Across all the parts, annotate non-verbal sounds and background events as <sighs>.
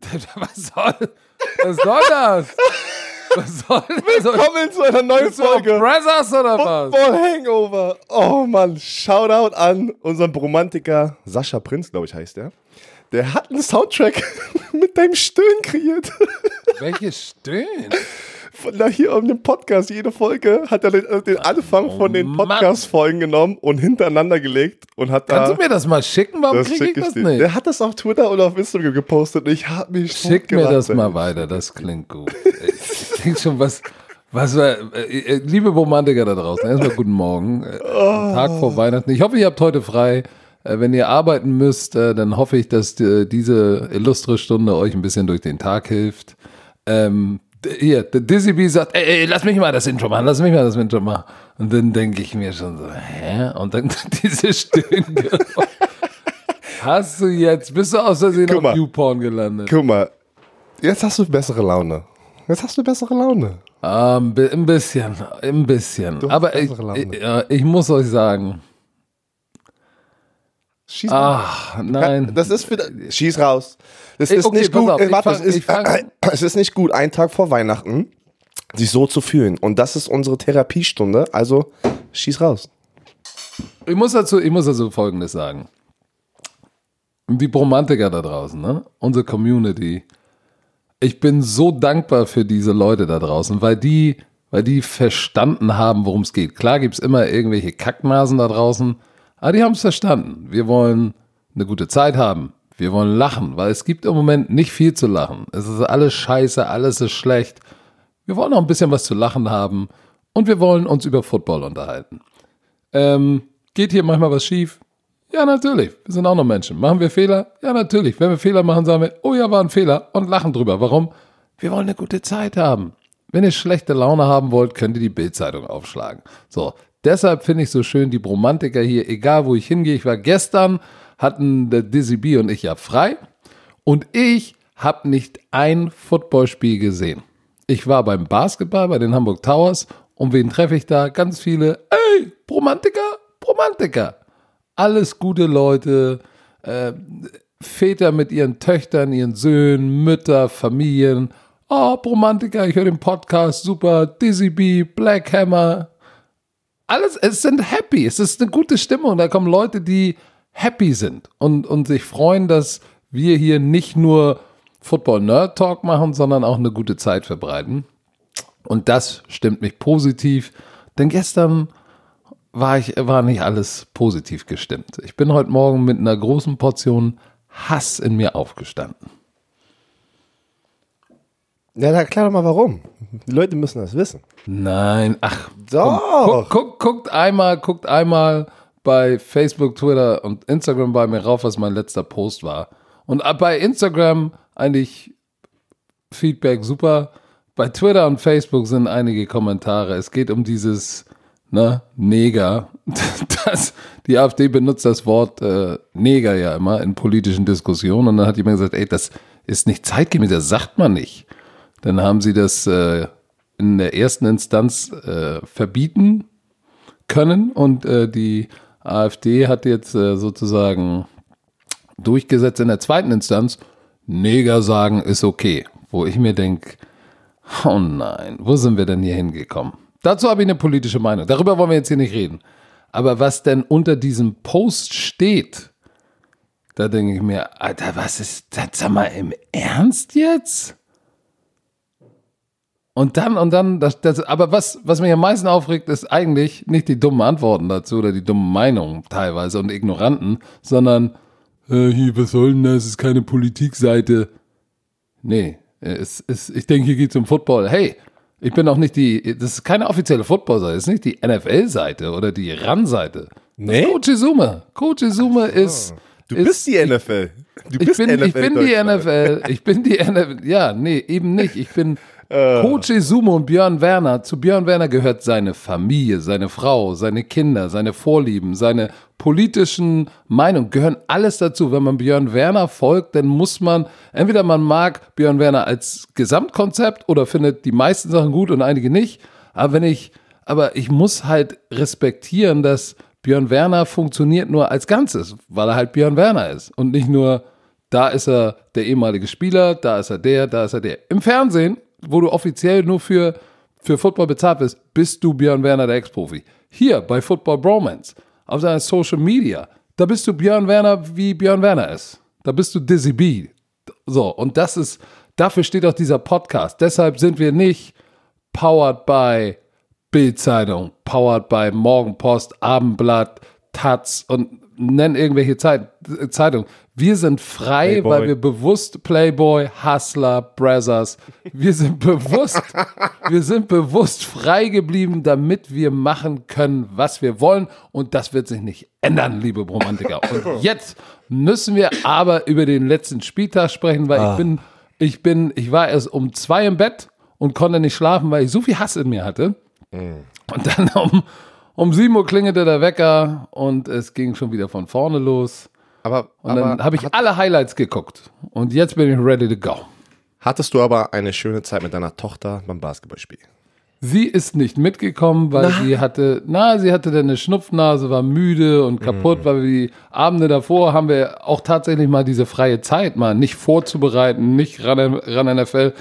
<laughs> Was soll, was soll das? Was soll das? Willkommen zu einer neuen Bist Folge. Brothers oder was? Football Hangover. Oh Mann, Shoutout an unseren Bromantiker Sascha Prinz, glaube ich, heißt der. Der hat einen Soundtrack <laughs> mit deinem Stöhnen kreiert. Welches Stöhnen? Von da hier um den Podcast, jede Folge hat er den, äh, den Anfang von den. Podcast-Folgen genommen und hintereinander gelegt und hat Kannst da. du mir das mal schicken? Warum kriege ich ich das nicht? Der hat das auf Twitter oder auf Instagram gepostet und ich habe mich Schick mir das mal weiter, das klingt gut. Ich denke schon, was, was war, äh, äh, liebe Romantiker da draußen, erstmal guten Morgen. Äh, Tag vor Weihnachten. Ich hoffe, ihr habt heute frei. Äh, Wenn ihr arbeiten müsst, äh, dann hoffe ich, dass diese illustre Stunde euch ein bisschen durch den Tag hilft. Ähm, hier, der Dizzy B sagt, ey, ey, lass mich mal das Intro machen, lass mich mal das Intro machen. Und dann denke ich mir schon so, hä? Und dann <laughs> diese Stöhne. <laughs> Hast du jetzt, bist du aus Versehen Guck auf. YouPorn gelandet? Guck mal, jetzt hast du bessere Laune. Jetzt hast du bessere Laune. Ah, ein bi- ein bisschen, ein bisschen. Aber ich, ich, ja, ich muss euch sagen, Schieß mal. ach nein, Das ist für, schieß raus. Das ist okay, nicht gut. auf, warte, fang- es, ist, <clears throat> es ist nicht gut, einen Tag vor Weihnachten sich so zu fühlen. Und das ist unsere Therapiestunde. Also schieß raus. ich muss dazu, ich muss dazu Folgendes sagen. Die Bromantiker da draußen, ne? unsere Community, ich bin so dankbar für diese Leute da draußen, weil die, weil die verstanden haben, worum es geht. Klar gibt's immer irgendwelche Kacknasen da draußen, aber die haben es verstanden. Wir wollen eine gute Zeit haben. Wir wollen lachen, weil es gibt im Moment nicht viel zu lachen. Es ist alles scheiße, alles ist schlecht. Wir wollen auch ein bisschen was zu lachen haben und wir wollen uns über Football unterhalten. Ähm, geht hier manchmal was schief? Ja, natürlich. Wir sind auch noch Menschen. Machen wir Fehler? Ja, natürlich. Wenn wir Fehler machen, sagen wir, oh ja, war ein Fehler und lachen drüber. Warum? Wir wollen eine gute Zeit haben. Wenn ihr schlechte Laune haben wollt, könnt ihr die Bildzeitung aufschlagen. So, deshalb finde ich so schön die Bromantiker hier, egal wo ich hingehe. Ich war gestern, hatten der Dizzy B und ich ja frei und ich habe nicht ein Footballspiel gesehen. Ich war beim Basketball bei den Hamburg Towers und wen treffe ich da? Ganz viele, ey, Bromantiker, Bromantiker. Alles gute Leute, äh, Väter mit ihren Töchtern, ihren Söhnen, Mütter, Familien. Oh, Bromantiker, ich höre den Podcast, super, Dizzy B, Black Hammer. Alles, es sind happy, es ist eine gute Stimmung. Da kommen Leute, die happy sind und, und sich freuen, dass wir hier nicht nur Football Nerd Talk machen, sondern auch eine gute Zeit verbreiten. Und das stimmt mich positiv, denn gestern war ich, war nicht alles positiv gestimmt. Ich bin heute Morgen mit einer großen Portion Hass in mir aufgestanden. Ja, dann erklär doch mal warum. Die Leute müssen das wissen. Nein, ach, Doch. Guck, guck, guckt einmal, guckt einmal bei Facebook, Twitter und Instagram bei mir rauf, was mein letzter Post war. Und bei Instagram eigentlich Feedback super. Bei Twitter und Facebook sind einige Kommentare. Es geht um dieses ne, Neger. <laughs> Das, die AfD benutzt das Wort äh, Neger ja immer in politischen Diskussionen. Und dann hat jemand gesagt, ey, das ist nicht zeitgemäß, das sagt man nicht. Dann haben sie das äh, in der ersten Instanz äh, verbieten können und äh, die AfD hat jetzt äh, sozusagen durchgesetzt in der zweiten Instanz, Neger sagen ist okay. Wo ich mir denke, oh nein, wo sind wir denn hier hingekommen? Dazu habe ich eine politische Meinung. Darüber wollen wir jetzt hier nicht reden. Aber was denn unter diesem Post steht, da denke ich mir, Alter, was ist das? Sag mal, im Ernst jetzt? Und dann, und dann, das, das, aber was, was mich am meisten aufregt, ist eigentlich nicht die dummen Antworten dazu oder die dummen Meinungen teilweise und Ignoranten, sondern, äh, hier, was soll denn das? Es ist keine Politikseite. Nee, es ist, ich denke, hier geht es um Football. Hey, ich bin auch nicht die, das ist keine offizielle Football-Seite, das ist nicht die NFL-Seite oder die RAN-Seite. Nee? Coach Izume. Coach Izume ist. Du ist, bist die NFL. Du ich bist bin, ich bin die. NFL. Ich bin die NFL. Ja, nee, eben nicht. Ich bin Äh. Coach Izumo und Björn Werner. Zu Björn Werner gehört seine Familie, seine Frau, seine Kinder, seine Vorlieben, seine politischen Meinungen, gehören alles dazu. Wenn man Björn Werner folgt, dann muss man, entweder man mag Björn Werner als Gesamtkonzept oder findet die meisten Sachen gut und einige nicht. Aber wenn ich, aber ich muss halt respektieren, dass Björn Werner funktioniert nur als Ganzes, weil er halt Björn Werner ist und nicht nur Da ist er der ehemalige Spieler, da ist er der, da ist er der. Im Fernsehen, wo du offiziell nur für, für Football bezahlt bist, bist du Björn Werner, der Ex-Profi. Hier bei Football Bromance, auf seiner Social Media, da bist du Björn Werner, wie Björn Werner ist. Da bist du Dizzy B. So, und das ist, dafür steht auch dieser Podcast. Deshalb sind wir nicht powered by Bildzeitung, powered by Morgenpost, Abendblatt, Taz und nennen irgendwelche Zeit, Zeitungen. Wir sind frei, Playboy. weil wir bewusst Playboy, Hustler, Brothers, wir sind <laughs> bewusst, wir sind bewusst frei geblieben, damit wir machen können, was wir wollen. Und das wird sich nicht ändern, liebe Romantiker. Und <laughs> jetzt müssen wir aber über den letzten Spieltag sprechen, weil ich bin, ich bin, ich war erst um zwei im Bett und konnte nicht schlafen, weil ich so viel Hass in mir hatte. Und dann um, um 7 Uhr klingelte der Wecker und es ging schon wieder von vorne los. Aber, Und dann aber habe ich alle Highlights geguckt. Und jetzt bin ich ready to go. hattest du aber eine schöne Zeit mit deiner Tochter beim Basketballspiel? Sie ist nicht mitgekommen, weil sie hatte, na, sie hatte dann eine Schnupfnase, war müde und kaputt, weil wir die Abende davor haben wir auch tatsächlich mal diese freie Zeit mal nicht vorzubereiten, nicht ran, ran NFL.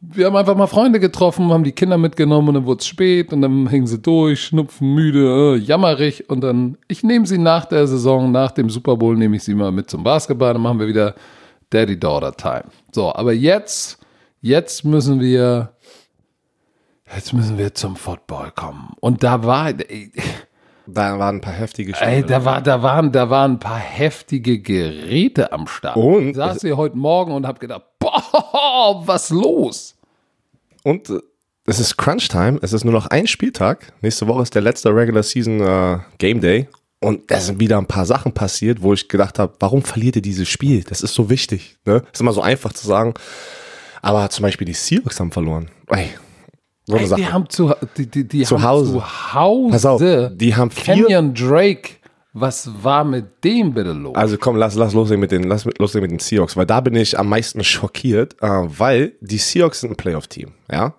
Wir haben einfach mal Freunde getroffen, haben die Kinder mitgenommen und dann wurde es spät und dann hingen sie durch, schnupfen, müde, äh, jammerig und dann, ich nehme sie nach der Saison, nach dem Super Bowl nehme ich sie mal mit zum Basketball, dann machen wir wieder Daddy-Daughter-Time. So, aber jetzt, jetzt müssen wir Jetzt müssen wir zum Football kommen. Und da war, ey, Da waren ein paar heftige Spiele. ey, da, war, da, waren, da waren ein paar heftige Geräte am Start. Und- ich saß hier heute Morgen und habe gedacht, <laughs> was los? Und äh, es ist Crunch Time. Es ist nur noch ein Spieltag. Nächste Woche ist der letzte Regular Season äh, Game Day. Und da sind wieder ein paar Sachen passiert, wo ich gedacht habe, warum verliert ihr dieses Spiel? Das ist so wichtig. Ne? Ist immer so einfach zu sagen. Aber zum Beispiel die Seahawks haben verloren. Ey, so eine Ey, Sache. die haben zu, die, die, die Zu haben Hause. zu Hause. Pass auf, die haben vier- Kenyon Drake. Was war mit dem bitte los? Also komm, lass, lass loslegen mit den, lass loslegen mit den Seahawks, weil da bin ich am meisten schockiert, äh, weil die Seahawks sind ein Playoff-Team, ja.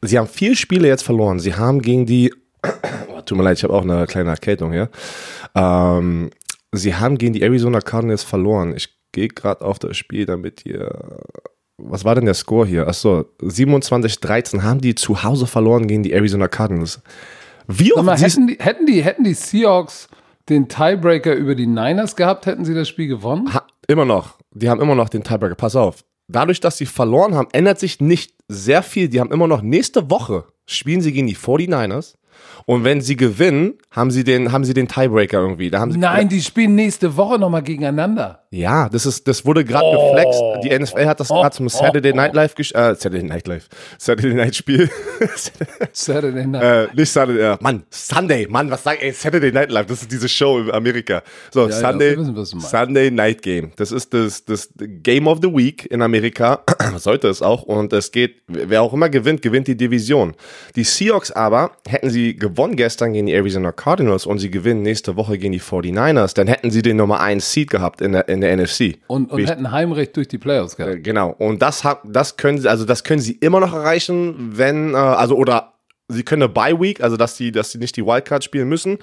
Sie haben vier Spiele jetzt verloren. Sie haben gegen die, <coughs> oh, tut mir leid, ich habe auch eine kleine Erkältung hier. Ähm, sie haben gegen die Arizona Cardinals verloren. Ich gehe gerade auf das Spiel, damit ihr, was war denn der Score hier? Achso, 27-13 haben die zu Hause verloren gegen die Arizona Cardinals. Wie mal, oft siehst hätten, die, hätten, die, hätten die Seahawks den Tiebreaker über die Niners gehabt, hätten sie das Spiel gewonnen? Ha, immer noch. Die haben immer noch den Tiebreaker. Pass auf. Dadurch, dass sie verloren haben, ändert sich nicht sehr viel. Die haben immer noch nächste Woche spielen sie gegen die 49ers. Und wenn sie gewinnen, haben sie den, haben sie den Tiebreaker irgendwie. Da haben sie, Nein, die spielen nächste Woche nochmal gegeneinander. Ja, das ist, das wurde gerade geflext. Die NFL hat das gerade zum Saturday Night Live, gesch- äh, Saturday Night Live, Saturday Night Spiel. <laughs> Saturday Night. äh, nicht Saturday, äh, Mann, Sunday, Mann, was sag ich, Saturday Night Live, das ist diese Show in Amerika. So, ja, Sunday, wir wissen. Sunday Night Game. Das ist das, das Game of the Week in Amerika. <clears throat> Sollte es auch. Und es geht, wer auch immer gewinnt, gewinnt die Division. Die Seahawks aber, hätten sie gewonnen gestern gegen die Arizona Cardinals und sie gewinnen nächste Woche gegen die 49ers, dann hätten sie den Nummer 1 Seed gehabt in der, in der NFC. Und, und hätten Heimrecht durch die Playoffs gehabt. äh, Genau. Und das hat, das können sie, also das können sie immer noch erreichen, wenn, äh, also oder sie können eine Bye Week, also dass sie, dass sie nicht die Wildcard spielen müssen,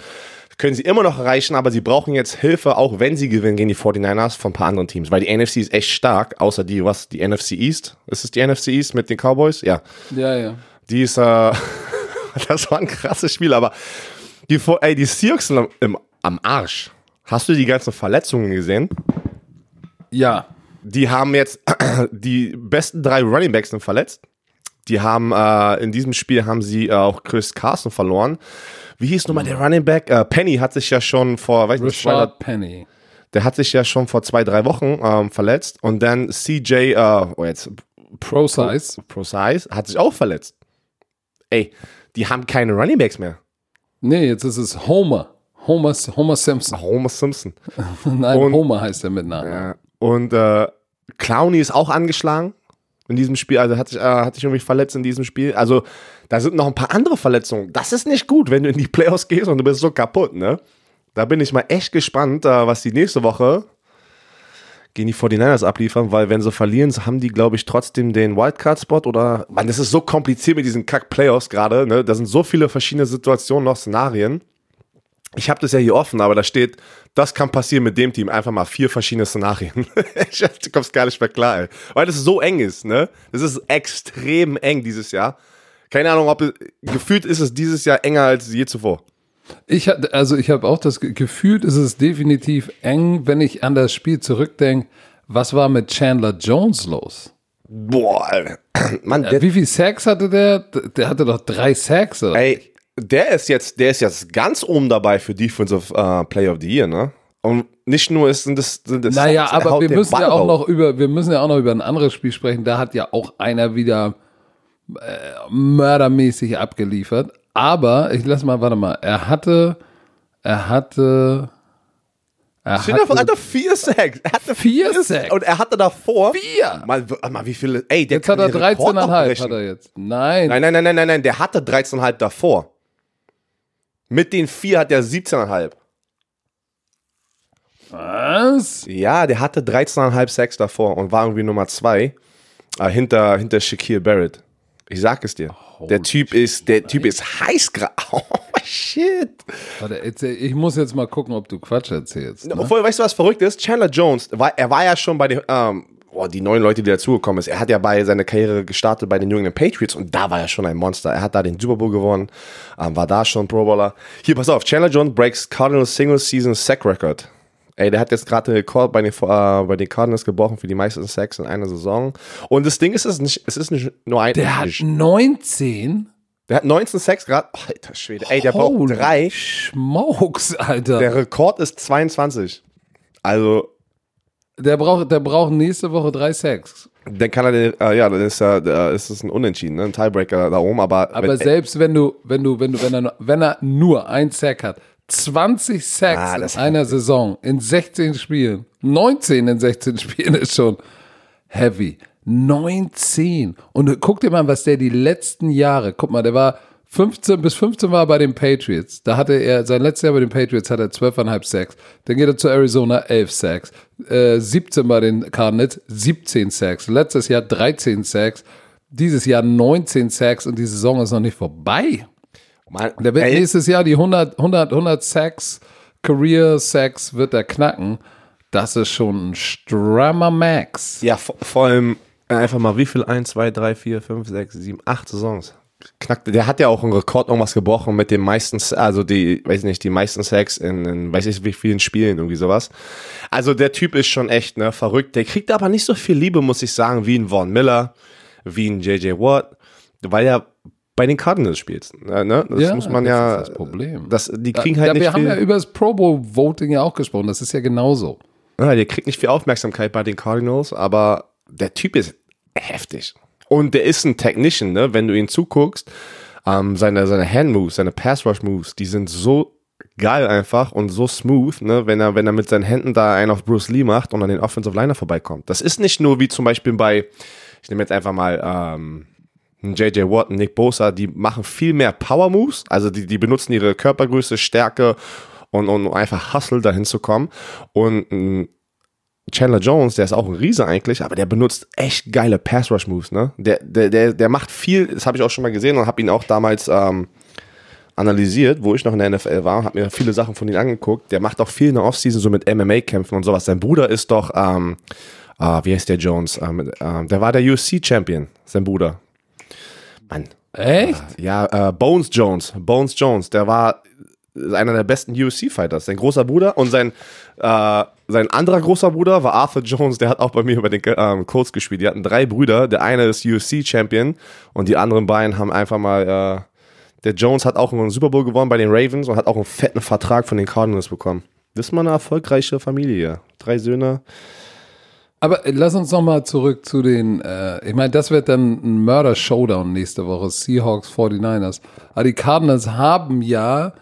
können sie immer noch erreichen, aber sie brauchen jetzt Hilfe, auch wenn sie gewinnen gegen die 49ers von ein paar anderen Teams, weil die NFC ist echt stark, außer die, was, die NFC East? Ist es die NFC East mit den Cowboys? Ja. Ja, ja. Die ist, äh, <laughs> das war ein krasses Spiel, aber die, Vor- ey, die Seahawks sind am, im, am Arsch. Hast du die ganzen Verletzungen gesehen? Ja. Die haben jetzt <clears throat> die besten drei Running Backs sind verletzt. Die haben äh, in diesem Spiel haben sie äh, auch Chris Carson verloren. Wie hieß nochmal der Running Back? Äh, Penny hat sich ja schon vor, weiß nicht, zwei, Penny. der hat sich ja schon vor zwei, drei Wochen ähm, verletzt. Und dann CJ, äh, oh jetzt, Pro Size. Precise, hat sich auch verletzt. Ey, die haben keine Running Backs mehr. Nee, jetzt ist es Homer. Homer, Homer Simpson. Homer Simpson. <laughs> Nein, Und- Homer heißt er mit Namen. Ja. Und äh, Clowny ist auch angeschlagen in diesem Spiel. Also hat sich, äh, hat sich irgendwie verletzt in diesem Spiel. Also da sind noch ein paar andere Verletzungen. Das ist nicht gut, wenn du in die Playoffs gehst und du bist so kaputt, ne? Da bin ich mal echt gespannt, äh, was die nächste Woche gegen die 49ers abliefern, weil wenn sie verlieren, haben die, glaube ich, trotzdem den Wildcard-Spot oder, man, das ist so kompliziert mit diesen Kack-Playoffs gerade, ne? Da sind so viele verschiedene Situationen noch, Szenarien. ich habe das ja hier offen, aber da steht, das kann passieren mit dem Team. Einfach mal vier verschiedene Szenarien. <laughs> du kommst gar nicht mehr klar, ey. Weil das so eng ist, ne? Das ist extrem eng dieses Jahr. Keine Ahnung, ob es, gefühlt ist es dieses Jahr enger als je zuvor. Ich hatte, also ich habe auch das Gefühl, ist es definitiv eng, wenn ich an das Spiel zurückdenke. Was war mit Chandler Jones los? Boah. <clears throat> Mann, der, Wie viel Sacks hatte der? Der hatte doch drei Sacks. Oder? ey, der ist jetzt, der ist jetzt ganz oben dabei für Defensive uh, Player of the Year, ne? Und nicht nur ist sind das, sind das Naja, er aber wir müssen Ball ja auch raus. noch über, wir müssen ja auch noch über ein anderes Spiel sprechen. Da hat ja auch einer wieder äh, mördermäßig abgeliefert. Aber ich lass mal, warte mal. Er hatte, er hatte, er vor, er hatte hatte vier Sacks. Er hatte Vier Sacks? Und er hatte davor. vier. Mal, mal wie viele. Ey, der Jetzt hat er kann den Rekord noch 13,5 brechen. hat er jetzt. Nein. Nein, nein, nein, nein, nein, nein. Der hatte 13,5 davor. Mit den vier hat er 17,5. Was? Ja, der hatte 13,5 Sacks davor und war irgendwie Nummer zwei äh, hinter, hinter Shaquille Barrett. Ich sag es dir. der Typ ist, der Typ ist heiß gerade. <laughs> Oh shit. Warte, jetzt, ich muss jetzt mal gucken, ob du Quatsch erzählst. Ne? Obwohl, weißt du, was verrückt ist? Chandler Jones, war, er war ja schon bei den, ähm, oh, die neuen Leute, die dazugekommen ist. Er hat ja bei seiner Karriere gestartet bei den New England Patriots und da war er schon ein Monster. Er hat da den Super Bowl gewonnen, ähm, war da schon Pro Bowler. Hier, pass auf, Chandler Jones breaks Cardinals Single Season Sack Record. Ey, der hat jetzt gerade den Rekord bei den, äh, bei den Cardinals gebrochen für die meisten Sacks in einer Saison. Und das Ding ist, es ist nicht, es ist nicht nur ein. Der hat 19? der hat 19 Sacks gerade. Alter Schwede. Ey, der braucht Holy drei. Schmokes, Alter. Der Der, Rekord ist 22. Also, braucht, der braucht nächste Woche drei Sacks. Dann kann er den, äh, ja, dann ist, er, äh, ist es ein Unentschieden, ne? ein Tiebreaker da oben, aber, Aber wenn, selbst wenn du, wenn du, wenn du, wenn er, wenn er nur ein Sack hat, 20 Sacks Ah, in einer Saison, in 16 Spielen, 19 in 16 <laughs> Spielen ist schon heavy. 19. Und guck dir mal, was der die letzten Jahre, guck mal, der war 15 bis 15 war er bei den Patriots. Da hatte er, sein letztes Jahr bei den Patriots hat er 12,5 Sacks. Dann geht er zu Arizona, 11 Sacks. Äh, 17 bei den Cardinals, 17 Sacks. Letztes Jahr 13 Sacks. Dieses Jahr 19 Sacks und die Saison ist noch nicht vorbei. man, Der wird nächstes Jahr die 100, 100, 100 Sacks, Career Sacks wird er knacken. Das ist schon ein strammer Max. ja, vor, vor allem einfach mal, wie viel? 1, 2, 3, 4, 5, 6, 7, 8 Saisons. Knackt, der hat ja auch einen Rekord irgendwas gebrochen mit den meisten, also die, weiß nicht, die meisten Sacks in, in weiß ich wie vielen Spielen, irgendwie sowas. Also der Typ ist schon echt, ne, verrückt. Der kriegt aber nicht so viel Liebe, muss ich sagen, wie ein Vaughn Miller, wie ein JJ Watt, weil er bei den Cardinals spielt. Ne? ne? Das Ja, muss man das ja. ist das Problem. Das, die Da, kriegen halt da, nicht wir haben viel. ja über das Pro Bowl Voting ja auch gesprochen. Das ist ja genauso. Ja, der kriegt nicht viel Aufmerksamkeit bei den Cardinals, aber der Typ ist heftig. Und der ist ein Technician, ne? Wenn du ihn zuguckst, ähm, seine, seine Hand-Moves, seine Pass-Rush-Moves, die sind so geil einfach und so smooth, ne? Wenn er, wenn er mit seinen Händen da einen auf Bruce Lee macht und an den Offensive Liner vorbeikommt. Das ist nicht nur wie zum Beispiel bei, ich nehme jetzt einfach mal, ähm, JJ Watt, Nick Bosa, die machen viel mehr Power Moves, also die, die benutzen ihre Körpergröße, Stärke und, und einfach Hustle dahin zu kommen. Und ein Chandler Jones, der ist auch ein Riese eigentlich, aber der benutzt echt geile Pass Rush Moves, ne? Der, der, der, der macht viel, das habe ich auch schon mal gesehen und habe ihn auch damals ähm, analysiert, wo ich noch in der NFL war, habe mir viele Sachen von ihm angeguckt. Der macht auch viel in der Offseason so mit MMA-Kämpfen und sowas. Sein Bruder ist doch, ähm, ah, wie heißt der Jones? Ähm, ähm, der war der UFC-Champion, sein Bruder. Mann. Echt? Ja, äh, Bones Jones. Bones Jones, der war einer der besten UFC-Fighters. Sein großer Bruder und sein, äh, sein anderer großer Bruder war Arthur Jones, der hat auch bei mir bei den ähm, Colts gespielt. Die hatten drei Brüder. Der eine ist UFC-Champion und die anderen beiden haben einfach mal. Äh, der Jones hat auch einen Super Bowl gewonnen bei den Ravens und hat auch einen fetten Vertrag von den Cardinals bekommen. Das ist mal eine erfolgreiche Familie. Drei Söhne. Aber lass uns noch mal zurück zu den, äh, ich meine, das wird dann ein Mörder-Showdown nächste Woche, Seahawks 49ers. Aber die Cardinals haben ja,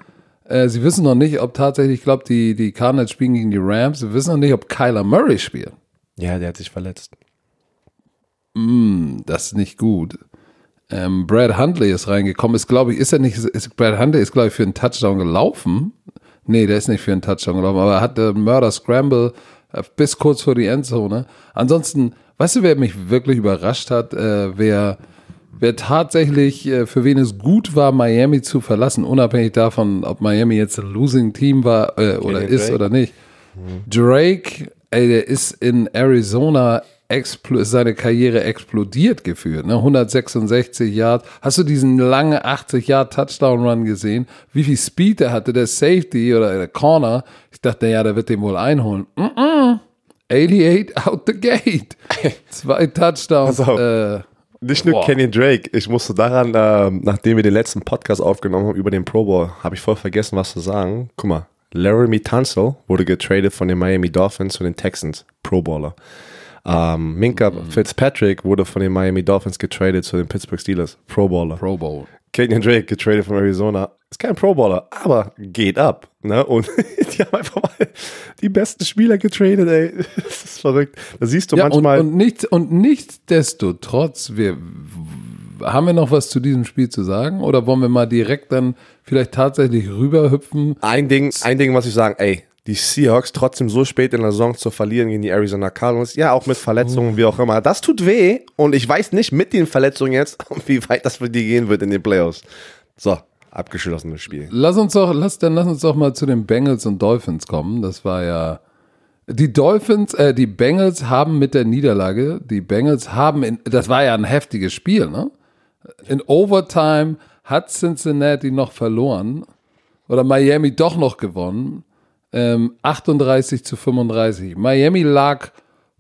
äh, sie wissen noch nicht, ob tatsächlich, ich glaube, die, die Cardinals spielen gegen die Rams, sie wissen noch nicht, ob Kyler Murray spielt. Ja, der hat sich verletzt. Das ist nicht gut. Ähm, Brad Huntley ist reingekommen, ist, glaube ich, ist er nicht, ist, Brad Huntley ist, glaube ich, für einen Touchdown gelaufen. Nee, der ist nicht für einen Touchdown gelaufen, aber er hatte Murder Scramble äh, bis kurz vor die Endzone. Ansonsten, weißt du, wer mich wirklich überrascht hat, äh, wer, wer tatsächlich, äh, für wen es gut war, Miami zu verlassen, unabhängig davon, ob Miami jetzt ein Losing Team war äh, oder ist Drake. oder nicht. Drake, ey, der ist in Arizona seine Karriere explodiert geführt, ne? 166 Yards. Hast du diesen langen 80 Yard Touchdown Run gesehen? Wie viel Speed der hatte, der Safety oder der Corner? Ich dachte, ja, der wird den wohl einholen. Mm -mm. 88 out the gate. <laughs> Zwei Touchdowns. Äh, Nicht nur Boah. Kenny Drake, ich musste daran, ähm, nachdem wir den letzten Podcast aufgenommen haben über den Pro Bowl, habe ich voll vergessen, was zu sagen. Guck mal, Laramie Tunsil wurde getradet von den Miami Dolphins zu den Texans, Pro Bowler. Ähm, Minka Fitzpatrick wurde von den Miami Dolphins getradet zu den Pittsburgh Steelers, Pro Bowler. Pro Bowl. Kenyon Drake getradet von Arizona. Ist kein Pro Bowler, aber geht ab. Ne? Und <laughs> die haben einfach mal die besten Spieler getradet, ey. <laughs> Das ist verrückt. Da siehst du Ja, und, manchmal. und, nicht, und nichtsdestotrotz, wir, haben wir noch was zu diesem Spiel zu sagen? Oder wollen wir mal direkt dann vielleicht tatsächlich rüberhüpfen? Ein Ding, ein Ding muss ich sagen, ey, die Seahawks trotzdem so spät in der Saison zu verlieren gegen die Arizona Cardinals, ja, auch mit Verletzungen, wie auch immer, das tut weh und ich weiß nicht mit den Verletzungen jetzt, <laughs> wie weit das für die gehen wird in den Playoffs. So, abgeschlossenes Spiel. Lass uns doch, lass, dann lass uns doch mal zu den Bengals und Dolphins kommen. Das war ja. Die Dolphins, äh, die Bengals haben mit der Niederlage, die Bengals haben, in, das war ja ein heftiges Spiel, ne? In Overtime hat Cincinnati noch verloren oder Miami doch noch gewonnen. Ähm, 38 zu 35. Miami lag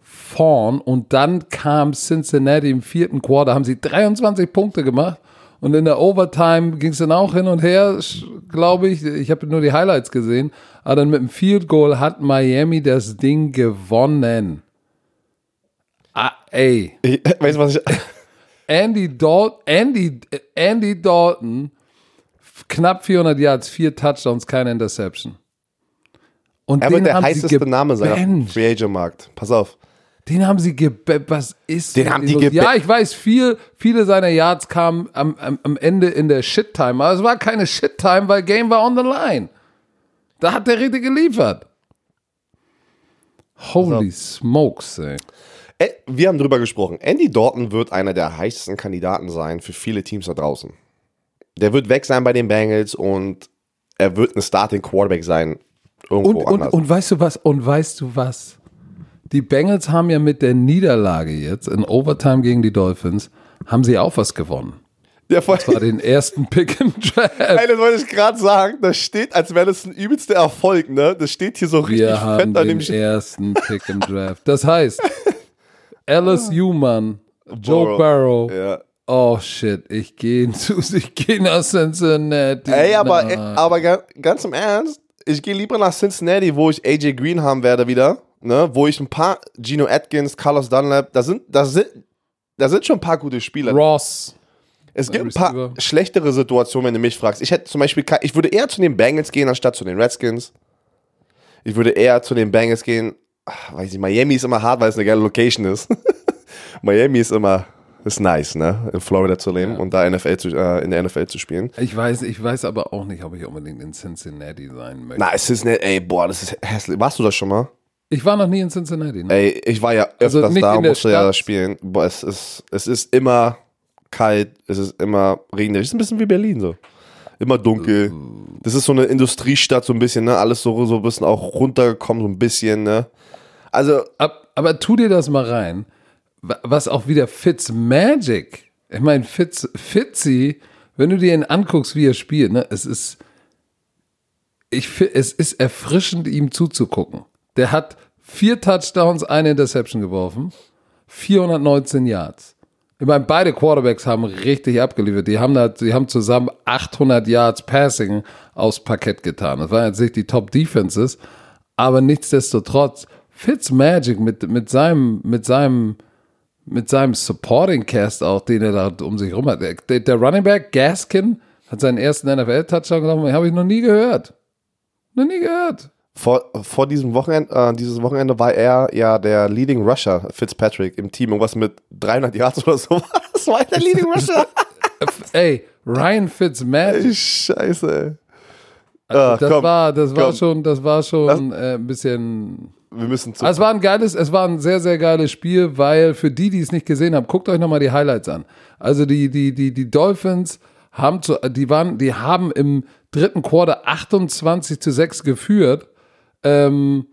vorn und dann kam Cincinnati im vierten Quarter, haben sie 23 Punkte gemacht und in der Overtime ging es dann auch hin und her, glaube ich. Ich habe nur die Highlights gesehen, aber dann mit dem Field Goal hat Miami das Ding gewonnen. Ah, ey. Ich, weißt du, was ich. Andy Dalton, Andy, Andy Dalton, knapp 400 Yards, vier Touchdowns, keine Interception. Und Er wird der heißeste Name sein. Free Agent Markt. Pass auf. Den haben sie gebe Was ist Den haben die gebe- Ja, ich weiß, viel, viele seiner Yards kamen am, am, am Ende in der Shit-Time. Aber es war keine Shit-Time, weil Game war on the line. Da hat der richtig geliefert. Holy smokes, ey. Wir haben drüber gesprochen. Andy Dalton wird einer der heißesten Kandidaten sein für viele Teams da draußen. Der wird weg sein bei den Bengals und er wird ein Starting Quarterback sein. Irgendwo Und, anders. und weißt du was? Und weißt du was? Die Bengals haben ja mit der Niederlage jetzt in Overtime gegen die Dolphins, haben sie auch was gewonnen. der voll, Das war den ersten Pick im Draft. Ey, das wollte ich gerade sagen. Das steht, als wäre das ein übelster Erfolg, ne? Das steht hier so richtig Wir haben fett an dem den ersten Pick im <laughs> Draft. Das heißt, Alice Human, Joe Burrow. Ja. Oh shit, ich gehe zu, <laughs> ich gehe nach Cincinnati. Ey, aber, ey, aber ga- ganz im Ernst, ich gehe lieber nach Cincinnati, wo ich AJ Green haben werde wieder, ne? Wo ich ein paar Gino Atkins, Carlos Dunlap, da sind, da sind, da sind schon ein paar gute Spieler. Ross. Es gibt ein paar schlechtere Situationen, wenn du mich fragst. Ich hätte zum Beispiel, ich würde eher zu den Bengals gehen, anstatt zu den Redskins. Ich würde eher zu den Bengals gehen. Ach, weiß ich, Miami ist immer hart, weil es eine geile Location ist. <laughs> Miami ist immer, ist nice, ne? In Florida zu leben und da NFL zu, äh, in der NFL zu spielen. Ich weiß, ich weiß aber auch nicht, ob ich unbedingt in Cincinnati sein möchte. Na, ist nicht, ey, boah, das ist hässlich. Warst du das schon mal? Ich war noch nie in Cincinnati. Ne? Ey, ich war ja Also öfters nicht da und musste ja Stadt. spielen. Boah, es ist, es ist immer kalt, es ist immer regnerisch. Es ist ein bisschen wie Berlin so. Immer dunkel. Das ist so eine Industriestadt, so ein bisschen, ne? Alles so, so ein bisschen auch runtergekommen, so ein bisschen, ne? Also, Ab, aber tu dir das mal rein, was auch wieder Fitzmagic. Ich meine, Fitz, Fitzy, wenn du dir ihn anguckst, wie er spielt, ne, es ist, ich, es ist erfrischend, ihm zuzugucken. Der hat vier Touchdowns, eine Interception geworfen, 419 Yards. Ich meine, beide Quarterbacks haben richtig abgeliefert. Die haben, da, die haben zusammen 800 Yards Passing aufs Parkett getan. Das waren jetzt nicht die Top Defenses, aber nichtsdestotrotz, Fitzmagic mit, mit seinem, mit seinem, mit seinem Supporting Cast auch, den er da um sich rum hat. Der, der Running Back Gaskin hat seinen ersten NFL-Touchdown genommen, habe ich noch nie gehört. Noch nie gehört. vor, vor diesem Wochenende, äh, dieses Wochenende war er ja der Leading Rusher, Fitzpatrick, im Team. Irgendwas mit 300 Yards oder so. Was <laughs> war der Leading <laughs> Rusher? Ey, Ryan Fitzmagic. Scheiße, ey. Ah, Das komm, war, das war schon, das war schon äh, ein bisschen. Wir müssen zu. Also es war ein geiles, es war ein sehr, sehr geiles Spiel, weil für die, die es nicht gesehen haben, guckt euch nochmal die Highlights an. Also die, die, die, die Dolphins haben zu, die waren, die haben im dritten Quarter 28 zu 6 geführt. Ähm,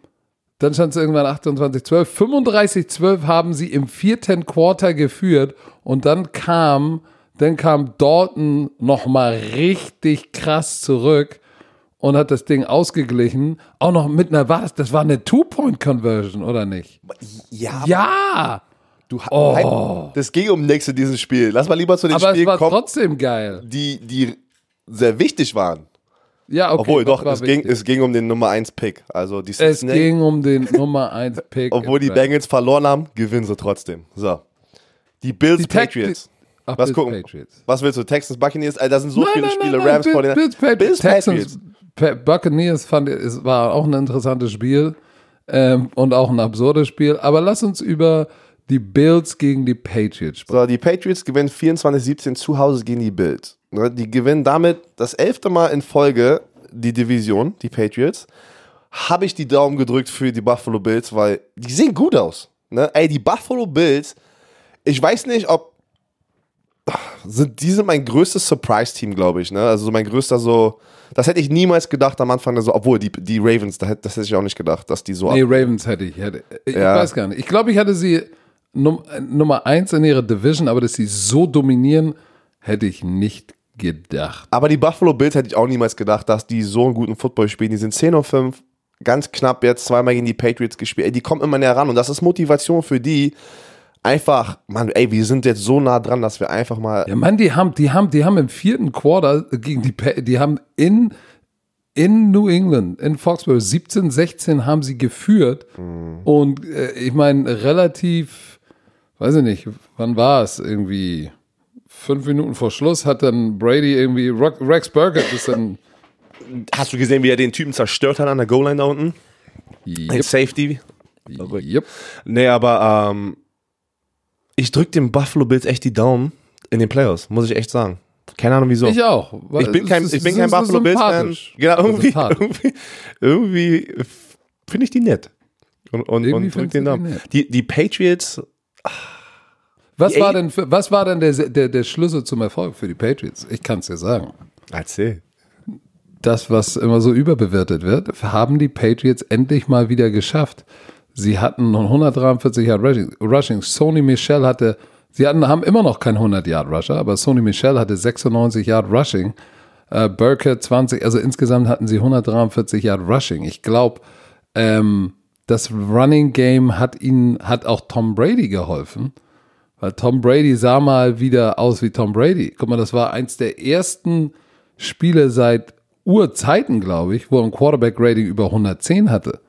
dann stand es irgendwann 28, 12. 35, 12 haben sie im vierten Quarter geführt und dann kam, dann kam Dalton nochmal richtig krass zurück und hat das Ding ausgeglichen. Auch noch mit einer, war das, war eine Two-Point-Conversion, oder nicht? ja, Ja! du oh. Das ging um nichts in diesem Spiel. Lass mal lieber zu den Aber es Spielen war kommen, trotzdem geil. die, die sehr wichtig waren. Ja, okay. Obwohl, doch, es ging, es ging um den Nummer 1 Pick. Also die es Cincinnati- ging um den Nummer 1 <laughs> Pick. Obwohl die Bengals verloren haben, gewinnen sie trotzdem. So. Die Bills Die Patriots. Ach, Was Bills, gucken? Patriots. Was willst du? Texans Buccaneers? Alter, da sind so Nein, viele nein, Spiele. nein, Rams Bills, Patriots. Bills Texans, Patriots. Pa- Buccaneers fand es war auch ein interessantes Spiel ähm, und auch ein absurdes Spiel. Aber lass uns über die Bills gegen die Patriots sprechen. So, die Patriots gewinnen 24-17 zu Hause gegen die Bills. Ne, Die gewinnen damit das elfte Mal in Folge die Division, die Patriots. Habe ich die Daumen gedrückt für die Buffalo Bills, weil die sehen gut aus. Ne? Ey, die Buffalo Bills, ich weiß nicht, ob sind, die sind mein größtes Surprise-Team, glaube ich. Ne? Also so mein größter so, das hätte ich niemals gedacht am Anfang, so, obwohl die, die Ravens, das hätte, das hätte ich auch nicht gedacht, dass die so Nee, Ravens hätte ich. Hätte, ich Ja. weiß gar nicht. Ich glaube, ich hatte sie Num Nummer 1 in ihrer Division, aber dass sie so dominieren, hätte ich nicht gedacht. Aber die Buffalo Bills hätte ich auch niemals gedacht, dass die so einen guten Football spielen. Die sind 10 und 5, ganz knapp jetzt zweimal gegen die Patriots gespielt. Ey, die kommen immer näher ran und das ist Motivation für die. Einfach, Mann, ey, wir sind jetzt so nah dran, dass wir einfach mal. Ja, Mann, die haben, die haben, die haben im vierten Quarter gegen die, die haben in, in New England, in Foxborough, 17, 16 haben sie geführt. Und äh, ich meine, relativ, weiß ich nicht, wann war es? Irgendwie fünf Minuten vor Schluss hat dann Brady irgendwie, Rex Burkett ist dann, Hast du gesehen, wie er den Typen zerstört hat an der Goal-Line da unten? Yep, Safety. yep. Nee, aber ähm, ich drück dem Buffalo Bills echt die Daumen in den Playoffs, muss ich echt sagen. Keine Ahnung wieso. Ich auch. Ich bin kein, ich bin kein Buffalo Bills Fan. Genau, irgendwie, irgendwie, irgendwie finde ich die nett. Und, und, und drück den Daumen. Die, die Patriots, Was Die war denn, für, was war denn der, der, der Schlüssel zum Erfolg für die Patriots? Ich kann es dir sagen. erzähl. das, was immer so überbewertet wird, haben die Patriots endlich mal wieder geschafft. Sie hatten noch 143 Yard Rushing. Sony Michel hatte, sie hatten, haben immer noch kein 100 Yard Rusher, aber Sony Michel hatte 96 Yard Rushing. Äh, Burkett 20, also insgesamt hatten sie 143 Yard Rushing. Ich glaube, ähm, das Running Game hat ihnen, hat auch Tom Brady geholfen. Weil Tom Brady sah mal wieder aus wie Tom Brady. Guck mal, das war eins der ersten Spiele seit Urzeiten, glaube ich, wo ein Quarterback-Rating über 110 hatte.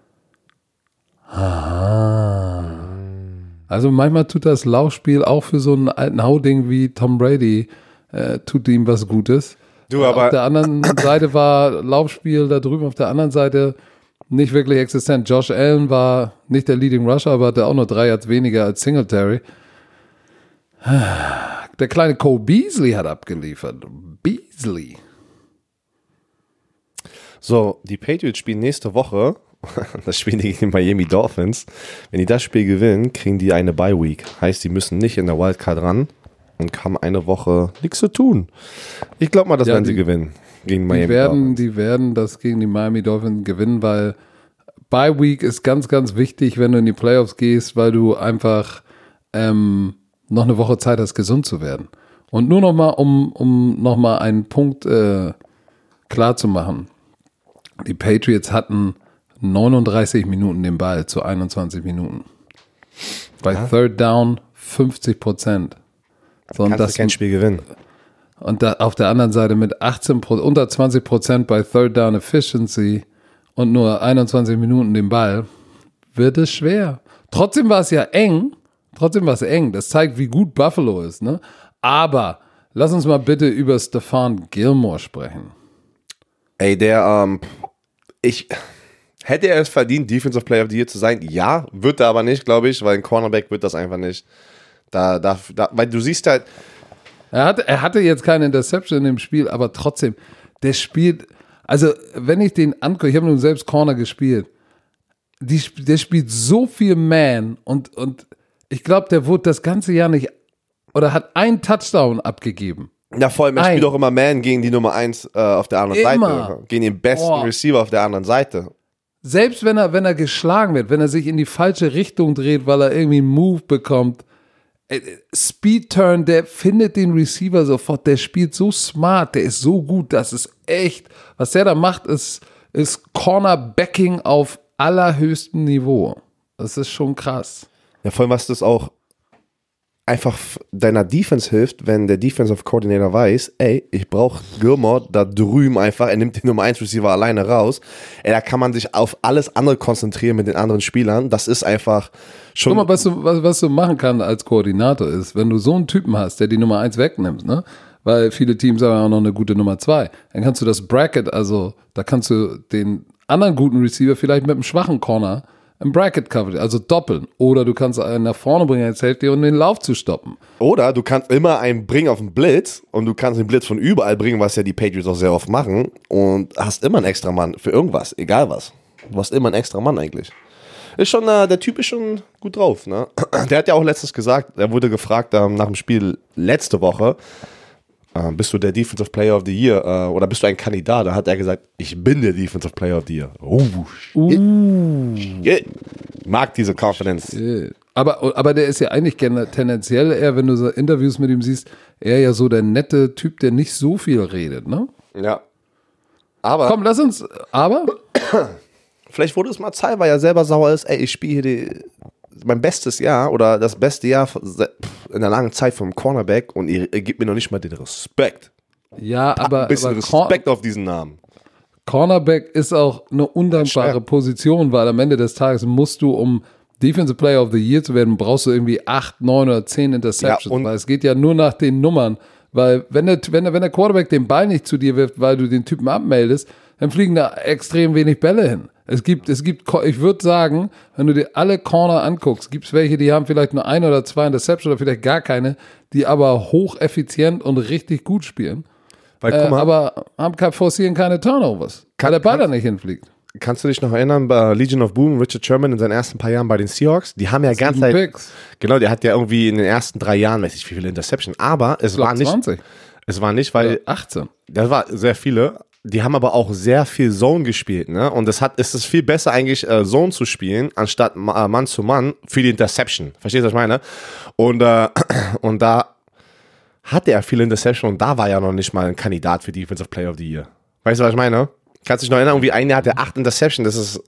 Aha. Also manchmal tut das Laufspiel auch für so einen alten Hauding wie Tom Brady, äh, tut ihm was Gutes. Du, Auf aber der anderen <coughs> Seite war Laufspiel da drüben auf der anderen Seite nicht wirklich existent. Josh Allen war nicht der Leading Rusher, aber hatte auch nur drei Yards weniger als Singletary. <sighs> Der kleine Cole Beasley hat abgeliefert. Beasley. so, die Patriots spielen nächste Woche. <laughs> Das spielen die gegen die Miami Dolphins. Wenn die das Spiel gewinnen, kriegen die eine Bye Week. Heißt, die müssen nicht in der Wildcard ran und haben eine Woche nichts zu tun. Ich glaube mal, das Ja, werden sie die- gewinnen gegen Miami Die werden, Dolphins. die werden das gegen die Miami Dolphins gewinnen, weil Bye Week ist ganz, ganz wichtig, wenn du in die Playoffs gehst, weil du einfach ähm, noch eine Woche Zeit hast, gesund zu werden. Und nur noch mal, um, um noch mal einen Punkt äh, klar zu machen. Die Patriots hatten 39 Minuten den Ball zu 21 Minuten. Bei Third Down 50 Prozent. So, und Kannst das, du kein Spiel gewinnen. und da auf der anderen Seite mit 18 Pro- unter 20 Prozent bei Third Down Efficiency und nur 21 Minuten den Ball, wird es schwer. Trotzdem war es ja eng. Trotzdem war es eng. Das zeigt, wie gut Buffalo ist, ne? Aber lass uns mal bitte über Stefan Gilmore sprechen. Ey, der, ähm, ich, hätte er es verdient, Defensive Player of the Year zu sein? Ja, wird er aber nicht, glaube ich, weil ein Cornerback wird das einfach nicht. Da, da, da, weil du siehst halt, Er hatte, er hatte jetzt keine Interception in dem Spiel, aber trotzdem, der spielt, also wenn ich den angucke, ich habe nun selbst Corner gespielt, die, der spielt so viel Man und, und ich glaube, der wurde das ganze Jahr nicht oder hat einen Touchdown abgegeben. Ja, vor allem, er spielt auch immer Man gegen die Nummer 1 äh, auf der anderen Immer. Seite. Gegen den besten Boah. Receiver auf der anderen Seite. Selbst wenn er, wenn er geschlagen wird, wenn er sich in die falsche Richtung dreht, weil er irgendwie einen Move bekommt, äh, Speed Turn, der findet den Receiver sofort, der spielt so smart, der ist so gut, das ist echt, was der da macht, ist, ist Cornerbacking auf allerhöchstem Niveau. Das ist schon krass. Ja, vor allem, was das auch einfach deiner Defense hilft, wenn der Defensive Coordinator weiß, ey, ich brauche Gilmore da drüben einfach, er nimmt den Nummer 1 Receiver alleine raus. Ey, da kann man sich auf alles andere konzentrieren mit den anderen Spielern. Das ist einfach schon. Guck mal, was du, was, was du machen kannst als Koordinator ist, wenn du so einen Typen hast, der die Nummer 1 wegnimmt, ne? Weil viele Teams haben ja auch noch eine gute Nummer 2. Dann kannst du das Bracket, also da kannst du den anderen guten Receiver vielleicht mit einem schwachen Corner im Bracket covern, also doppeln. Oder du kannst einen nach vorne bringen als Safety, um den Lauf zu stoppen. Oder du kannst immer einen bringen auf den Blitz und du kannst den Blitz von überall bringen, was ja die Patriots auch sehr oft machen und hast immer einen extra Mann für irgendwas, egal was. Du hast immer einen extra Mann eigentlich. Ist schon, äh, der Typ ist schon gut drauf, ne? <clears throat> Der hat ja auch letztens gesagt, er wurde gefragt ähm, nach dem Spiel letzte Woche, äh, bist du der Defensive Player of the Year äh, oder bist du ein Kandidat? Da hat er gesagt, ich bin der Defensive Player of the Year. Oh, shit. Shit. Mag diese Confidence. Äh, Aber, aber der ist ja eigentlich gen- tendenziell eher, wenn du so Interviews mit ihm siehst, eher ja so der nette Typ, der nicht so viel redet, ne? Ja. Aber Komm, lass uns, aber <coughs> Vielleicht wurde es mal Zeit, weil er selber sauer ist, ey, ich spiele hier die, mein bestes Jahr oder das beste Jahr in der langen Zeit vom Cornerback und ihr, ihr gebt mir noch nicht mal den Respekt. ja, aber, Ein bisschen aber Cor Respekt auf diesen Namen. Cornerback ist auch eine undankbare. Position, weil am Ende des Tages musst du, um Defensive Player of the Year zu werden, brauchst du irgendwie acht, neun oder zehn Interceptions, Ja, weil es geht ja nur nach den Nummern. Weil wenn der, wenn, der, wenn der Quarterback den Ball nicht zu dir wirft, weil du den Typen abmeldest, dann fliegen da extrem wenig Bälle hin. Es gibt, es gibt, ich würde sagen, wenn du dir alle Corner anguckst, gibt es welche, die haben vielleicht nur ein oder zwei Interceptions oder vielleicht gar keine, die aber hocheffizient und richtig gut spielen. Weil, Äh, mal, aber haben forcieren keine Turnovers, weil der Ball da nicht hinfliegt. kannst du dich noch erinnern bei Legion of Boom, Richard Sherman in seinen ersten paar Jahren bei den Seahawks? Die haben ja ganz Zeit, Picks. genau, der hat ja irgendwie in den ersten drei Jahren, weiß ich wie viele Interception, aber es war nicht, 20. es war nicht, weil 18. Das war sehr viele. Die haben aber auch sehr viel Zone gespielt, ne? Und es hat, es ist viel besser eigentlich äh, Zone zu spielen, anstatt äh, Mann zu Mann für die Interception. Verstehst du, was ich meine? Und, äh, <clears throat> und da hatte er viele Interception und da war er noch nicht mal ein Kandidat für Defensive Player of the Year. Weißt du, was ich meine? Kannst dich noch erinnern, irgendwie ein Jahr hat er acht Interception, das ist,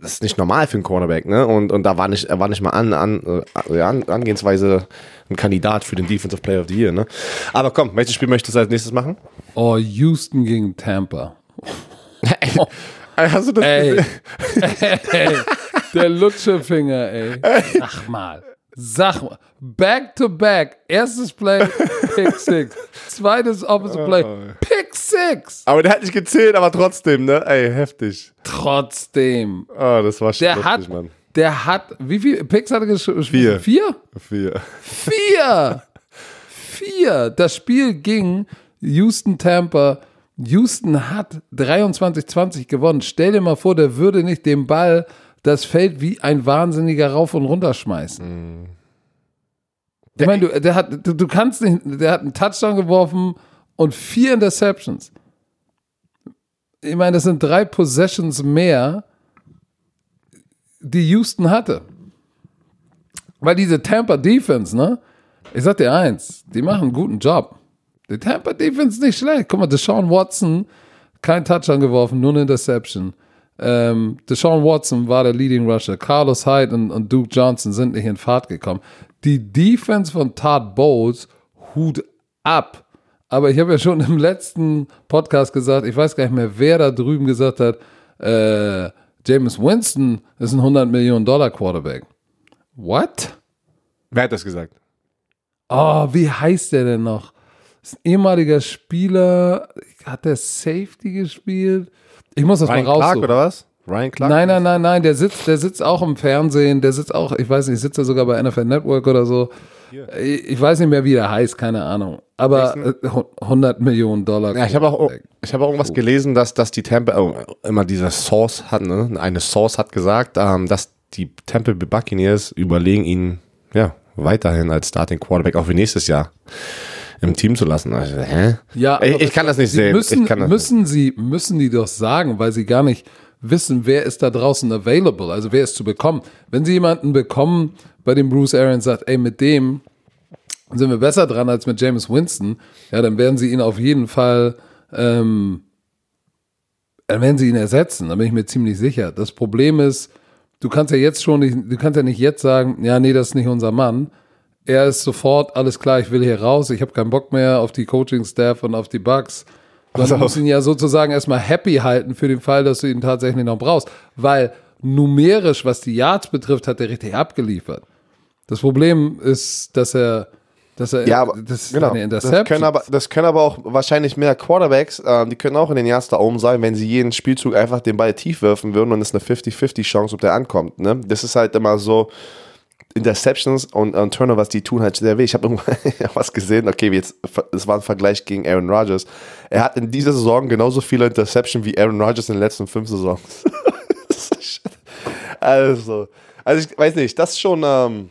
das ist nicht normal für einen Cornerback, ne? Und, und da war nicht, er war nicht mal an, an, äh, an, Angehensweise ein Kandidat für den Defensive Player of the Year, ne? Aber komm, welches Spiel möchtest du als nächstes machen? Oh, Houston gegen Tampa. Hast du das Ey. <laughs> ey, der Lutschefinger, ey. Sag mal. Sag mal. Back to back. Erstes Play, Pick Six. Zweites Offensive Play, Pick Six. Aber der hat nicht gezählt, aber trotzdem, ne? Ey, heftig. Trotzdem. Oh, das war schon Der lustig, hat, Mann. Der hat, wie viele Picks hat er gespielt? Vier. Vier? Vier. Vier! Vier! Das Spiel ging Houston Tampa. Houston hat 23-20 gewonnen. Stell dir mal vor, der würde nicht den Ball das Feld wie ein Wahnsinniger rauf und runter schmeißen. Ich meine, du, der hat, du, du kannst nicht, der hat einen Touchdown geworfen und vier Interceptions. Ich meine, das sind drei Possessions mehr, die Houston hatte. Weil diese Tampa Defense, ne? Ich sag dir eins, die machen einen guten Job. Die Tampa Defense nicht schlecht. Guck mal, Deshaun Watson, kein Touchdown geworfen, nur eine Interception. Ähm, Deshaun Watson war der Leading Rusher. Carlos Hyde und, und Duke Johnson sind nicht in Fahrt gekommen. Die Defense von Todd Bowles, Hut ab. Aber ich habe ja schon im letzten Podcast gesagt, ich weiß gar nicht mehr, wer da drüben gesagt hat, äh, James Winston ist ein 100 Millionen Dollar Quarterback. What? Wer hat das gesagt? Oh, wie heißt der denn noch? Ist ein ehemaliger Spieler. Hat der Safety gespielt? Ich muss das Ryan mal Clark raussuchen. oder was? Ryan Clark? Nein, nein, nein, nein, der sitzt, der sitzt auch im Fernsehen, der sitzt auch, ich weiß nicht, sitzt er sogar bei NFL Network oder so. Ich weiß nicht mehr, wie der heißt, keine Ahnung. Aber äh, 100 Millionen Dollar. Ja, ich habe auch, ich habe auch irgendwas gelesen, dass, dass die Tampa, oh, immer dieser Source hat, ne? eine Source hat gesagt, ähm, dass die Tampa Bay Buccaneers überlegen ihn, ja, weiterhin als Starting Quarterback auch für nächstes Jahr im Team zu lassen. Also, hä? Ja, ich, ich kann das nicht sie sehen. Müssen, ich kann das müssen sie, müssen die doch sagen, weil sie gar nicht wissen, wer ist da draußen available, also wer ist zu bekommen. Wenn sie jemanden bekommen, bei dem Bruce Arians sagt, ey, mit dem sind wir besser dran als mit James Winston, ja, dann werden sie ihn auf jeden Fall, ähm, dann werden sie ihn ersetzen, da bin ich mir ziemlich sicher. Das Problem ist, du kannst ja jetzt schon nicht, du kannst ja nicht jetzt sagen, ja, nee, das ist nicht unser Mann. Er ist sofort, alles klar, ich will hier raus, ich habe keinen Bock mehr auf die Coaching-Staff und auf die Bugs. Sondern du musst ihn ja sozusagen erstmal happy halten für den Fall, dass du ihn tatsächlich noch brauchst. Weil numerisch, was die Yards betrifft, hat er richtig abgeliefert. Das Problem ist, dass er, dass er, Ja, aber das genau. Das können, aber, das können aber auch wahrscheinlich mehr Quarterbacks, ähm, die können auch in den Yards da oben sein, wenn sie jeden Spielzug einfach den Ball tief werfen würden und es ist eine 50-50 Chance, ob der ankommt. Ne? Das ist halt immer so, Interceptions und, und Turnovers, die tun halt sehr weh. Ich habe irgendwann <laughs> was gesehen, okay, jetzt, es war ein Vergleich gegen Aaron Rodgers. Er hat in dieser Saison genauso viele Interceptions wie Aaron Rodgers in den letzten fünf Saisons. <laughs> also, also ich weiß nicht, das ist schon, ähm,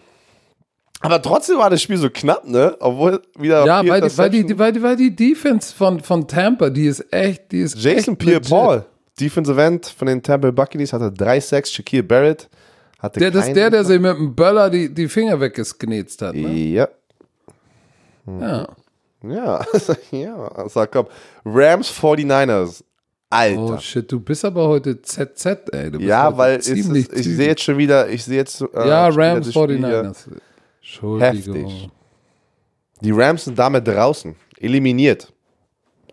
aber trotzdem war das Spiel so knapp, ne? Obwohl wieder ja, weil die, weil, die, weil, die, weil die Defense von, von Tampa, die ist echt, die ist Jason echt Pierre-Paul, Defensive End von den Tampa Buccaneers, hatte drei Sacks. Shaquille Barrett hatte Der, das ist der, der sich mit dem Böller die, die Finger weggenetzt hat. Ne? Ja, Ja. ja, <laughs> ja. Sag komm. Rams 49ers. Alter. Oh shit, du bist aber heute ZZ, ey. Ja, weil ist, ich sehe jetzt schon wieder, ich sehe jetzt. Äh, Ja, Rams das Spiel hier. 49ers. Entschuldigung. Heftig. Die Rams sind damit draußen. Eliminiert.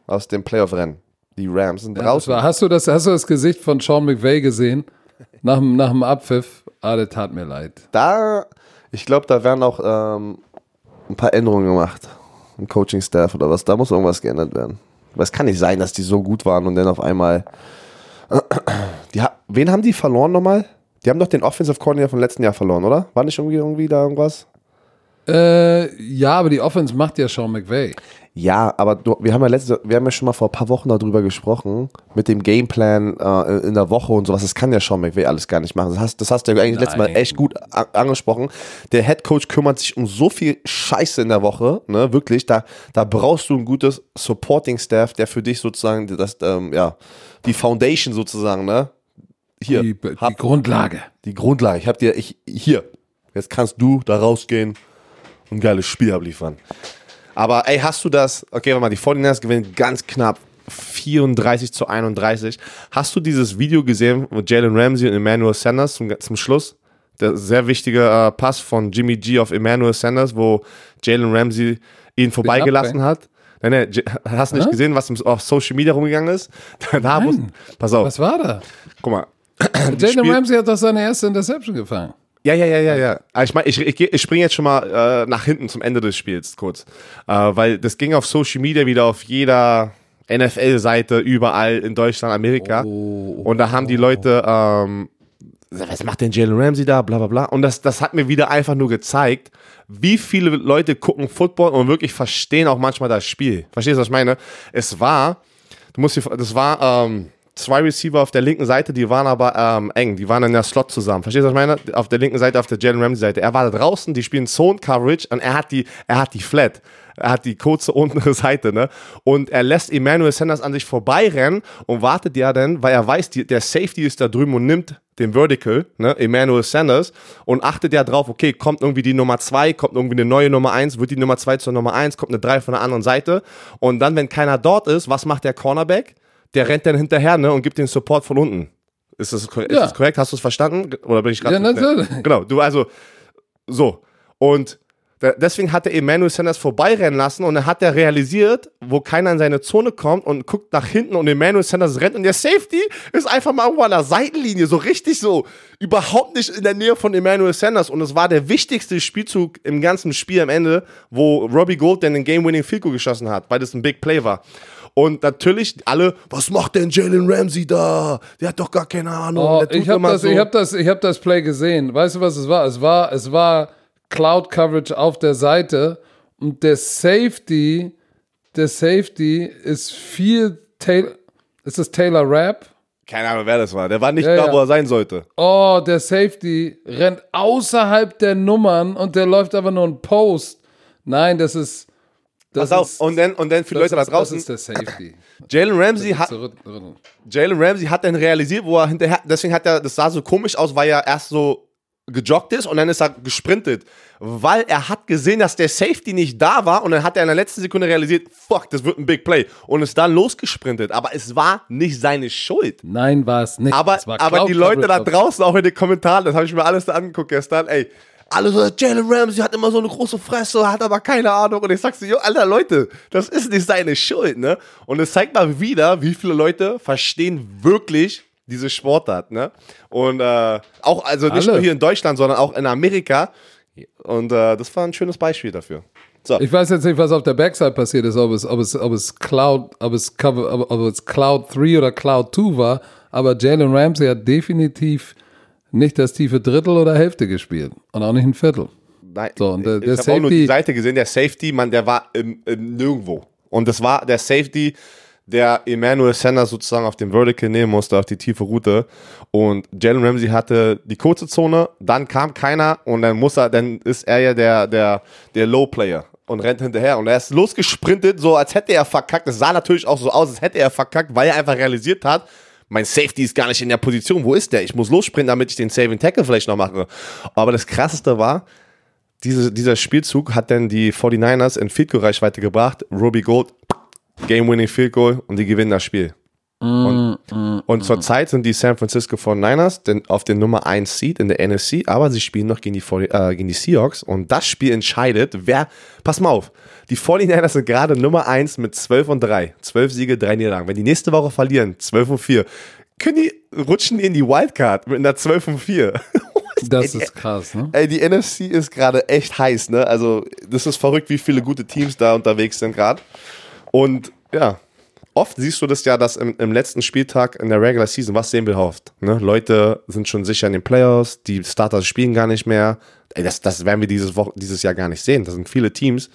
Aus dem Playoff-Rennen. Die Rams sind Ja, draußen. war, hast, du das, hast du das Gesicht von Sean McVay gesehen? Nach, dem- nach dem Abpfiff? Ah, das tat mir leid. da, ich glaube, da werden auch ähm, ein paar Änderungen gemacht. Im Coaching-Staff oder was. Da muss irgendwas geändert werden. Aber es kann nicht sein, dass die so gut waren und dann auf einmal. <clears throat> Die, wen haben die verloren nochmal? Die haben doch den Offensive Coordinator vom letzten Jahr verloren, oder? War nicht irgendwie, irgendwie da irgendwas? Äh, ja, aber die Offense macht ja Sean McVay. Ja, aber du, wir haben ja letzte, wir haben ja schon mal vor ein paar Wochen darüber gesprochen, mit dem Gameplan äh, in der Woche und sowas. Das kann ja Sean McVay alles gar nicht machen. Das hast, das hast du ja eigentlich letztes Mal Nein. echt gut angesprochen. Der Head Coach kümmert sich um so viel Scheiße in der Woche, ne, wirklich. Da, da brauchst du ein gutes Supporting Staff, der für dich sozusagen das, ähm, ja, die Foundation sozusagen, ne. Hier, Die, die hab Grundlage. die Grundlage. Ich hab dir, ich, hier, jetzt kannst du da rausgehen ein geiles Spiel abliefern. Aber ey, hast du das, okay, warte mal, die 49ers gewinnen ganz knapp 34 zu 31. Hast du dieses Video gesehen mit Jalen Ramsey und Emmanuel Sanders zum, zum Schluss? Der sehr wichtige äh, Pass von Jimmy G auf Emmanuel Sanders, wo Jalen Ramsey ihn vorbeigelassen hat. Nein, nein, hast du nicht Hä? gesehen, was auf Social Media rumgegangen ist? <laughs> Da muss, pass auf, Was war da? guck mal. <clears throat> Jalen Ramsey hat doch seine erste Interception gefangen. Ja, ja, ja, ja, ja. Aber Ich meine, ich, ich, ich springe jetzt schon mal äh, nach hinten zum Ende des Spiels kurz. Äh, weil das ging auf Social Media wieder auf jeder NFL-Seite, überall in Deutschland, Amerika. Und da haben die Leute, ähm, was macht denn Jalen Ramsey da, bla bla bla. Und das, das hat mir wieder einfach nur gezeigt, wie viele Leute gucken Football und wirklich verstehen auch manchmal das Spiel. Verstehst du, was ich meine? Es war, du musst dir, das war ähm, zwei Receiver auf der linken Seite, die waren aber ähm, eng, die waren in der Slot zusammen. Verstehst du, was ich meine? Auf der linken Seite, auf der Jalen Ramsey Seite. Er war da draußen, die spielen Zone Coverage und er hat die, er hat die Flat. Er hat die kurze <laughs> untere Seite, ne? Und er lässt Emmanuel Sanders an sich vorbeirennen und wartet ja dann, weil er weiß, die, der Safety ist da drüben und nimmt den Vertical, ne, Emmanuel Sanders, und achtet ja drauf, okay, kommt irgendwie die Nummer zwei, kommt irgendwie eine neue Nummer eins, wird die Nummer zwei zur Nummer eins, kommt eine drei von der anderen Seite. Und dann, wenn keiner dort ist, was macht der Cornerback? Der rennt dann hinterher, ne, und gibt den Support von unten. Ist das, ist Ja. das korrekt? Hast du es verstanden? Oder bin ich gerade? Ja, natürlich. Genau, du, also, so. Und da- deswegen hat er Emmanuel Sanders vorbeirennen lassen und dann hat er realisiert, wo keiner in seine Zone kommt und guckt nach hinten und Emmanuel Sanders rennt und der Safety ist einfach mal irgendwo an der Seitenlinie, so richtig so, überhaupt nicht in der Nähe von Emmanuel Sanders und es war der wichtigste Spielzug im ganzen Spiel am Ende, wo Robbie Gold dann den Game-Winning Field Goal geschossen hat, weil das ein Big Play war. Und natürlich alle, was macht denn Jalen Ramsey da? Der hat doch gar keine Ahnung. Oh, ich habe das, so. ich hab das, ich hab das Play gesehen. Weißt du, was es war? Es war, es war Cloud Coverage auf der Seite und der Safety, der Safety ist viel Taylor, ist das Taylor Rapp? Keine Ahnung, wer das war. Der war nicht Ja, da, ja. wo er sein sollte. Oh, der Safety rennt außerhalb der Nummern und der läuft aber nur ein Post. Nein, das ist. Das Pass auf, ist, und dann, und dann für die Leute da draußen, Das ist der Safety. Jalen Ramsey hat. Jalen Ramsey hat dann realisiert, wo er hinterher, deswegen hat er, das sah so komisch aus, weil er erst so gejoggt ist und dann ist er gesprintet. Weil er hat gesehen, dass der Safety nicht da war und dann hat er in der letzten Sekunde realisiert, fuck, das wird ein Big Play und ist dann losgesprintet. Aber es war nicht seine Schuld. Nein, war es nicht. Aber, Es aber die Leute da draußen, auch in den Kommentaren, das habe ich mir alles da angeguckt gestern, ey. Alle so, Jalen Ramsey hat immer so eine große Fresse, hat aber keine Ahnung. Und ich sag's dir, Alter, Leute, das ist nicht seine Schuld, ne? Und es zeigt mal wieder, wie viele Leute verstehen wirklich diese Sportart, ne? Und äh, auch, also nicht Alle. nur hier in Deutschland, sondern auch in Amerika. Und äh, das war ein schönes Beispiel dafür. So, Ich weiß jetzt nicht, was auf der Backside passiert ist, ob es, ob es, ob es Cloud, ob es, Cover, ob, ob es Cloud 3 oder Cloud 2 war, aber Jalen Ramsey hat definitiv nicht das tiefe Drittel oder Hälfte gespielt und auch nicht ein Viertel. Nein, So, und der- ich der habe auch nur die Seite gesehen, der Safety, Mann, der war im, im Nirgendwo. Und das war der Safety, der Emmanuel Sanders sozusagen auf dem Vertical nehmen musste, auf die tiefe Route. Und Jalen Ramsey hatte die kurze Zone, dann kam keiner und dann muss er, dann ist er ja der, der, der Low-Player und rennt hinterher. Und er ist losgesprintet, so als hätte er verkackt. Es sah natürlich auch so aus, als hätte er verkackt, weil er einfach realisiert hat, mein Safety ist gar nicht in der Position. Wo ist der? Ich muss lossprinten, damit ich den Saving Tackle vielleicht noch mache. Aber das krasseste war, diese, dieser Spielzug hat dann die 49ers in Field Goal Reichweite gebracht. Ruby Gold, Game-Winning Field Goal und die gewinnen das Spiel. Und, und zurzeit sind die San Francisco 49ers denn auf den Nummer 1 Seed in der NFC, aber sie spielen noch gegen die, 40 äh, gegen die Seahawks und das Spiel entscheidet, wer, pass mal auf, die 49ers sind gerade Nummer 1 mit 12 und 3, 12 Siege, 3 Niederlagen. Wenn die nächste Woche verlieren, 12 und 4, können die, rutschen in die Wildcard mit einer 12 und 4. <laughs> Das ist krass, ne? Ey, die NFC ist gerade echt heiß, ne? Also, das ist verrückt, wie viele gute Teams da unterwegs sind gerade. Und ja, oft siehst du das ja, dass im, im letzten Spieltag in der Regular Season, was sehen wir oft? Ne? Leute sind schon sicher in den Playoffs, die Starters spielen gar nicht mehr. Ey, das, das werden wir dieses, Woche, dieses Jahr gar nicht sehen. Das sind viele Teams,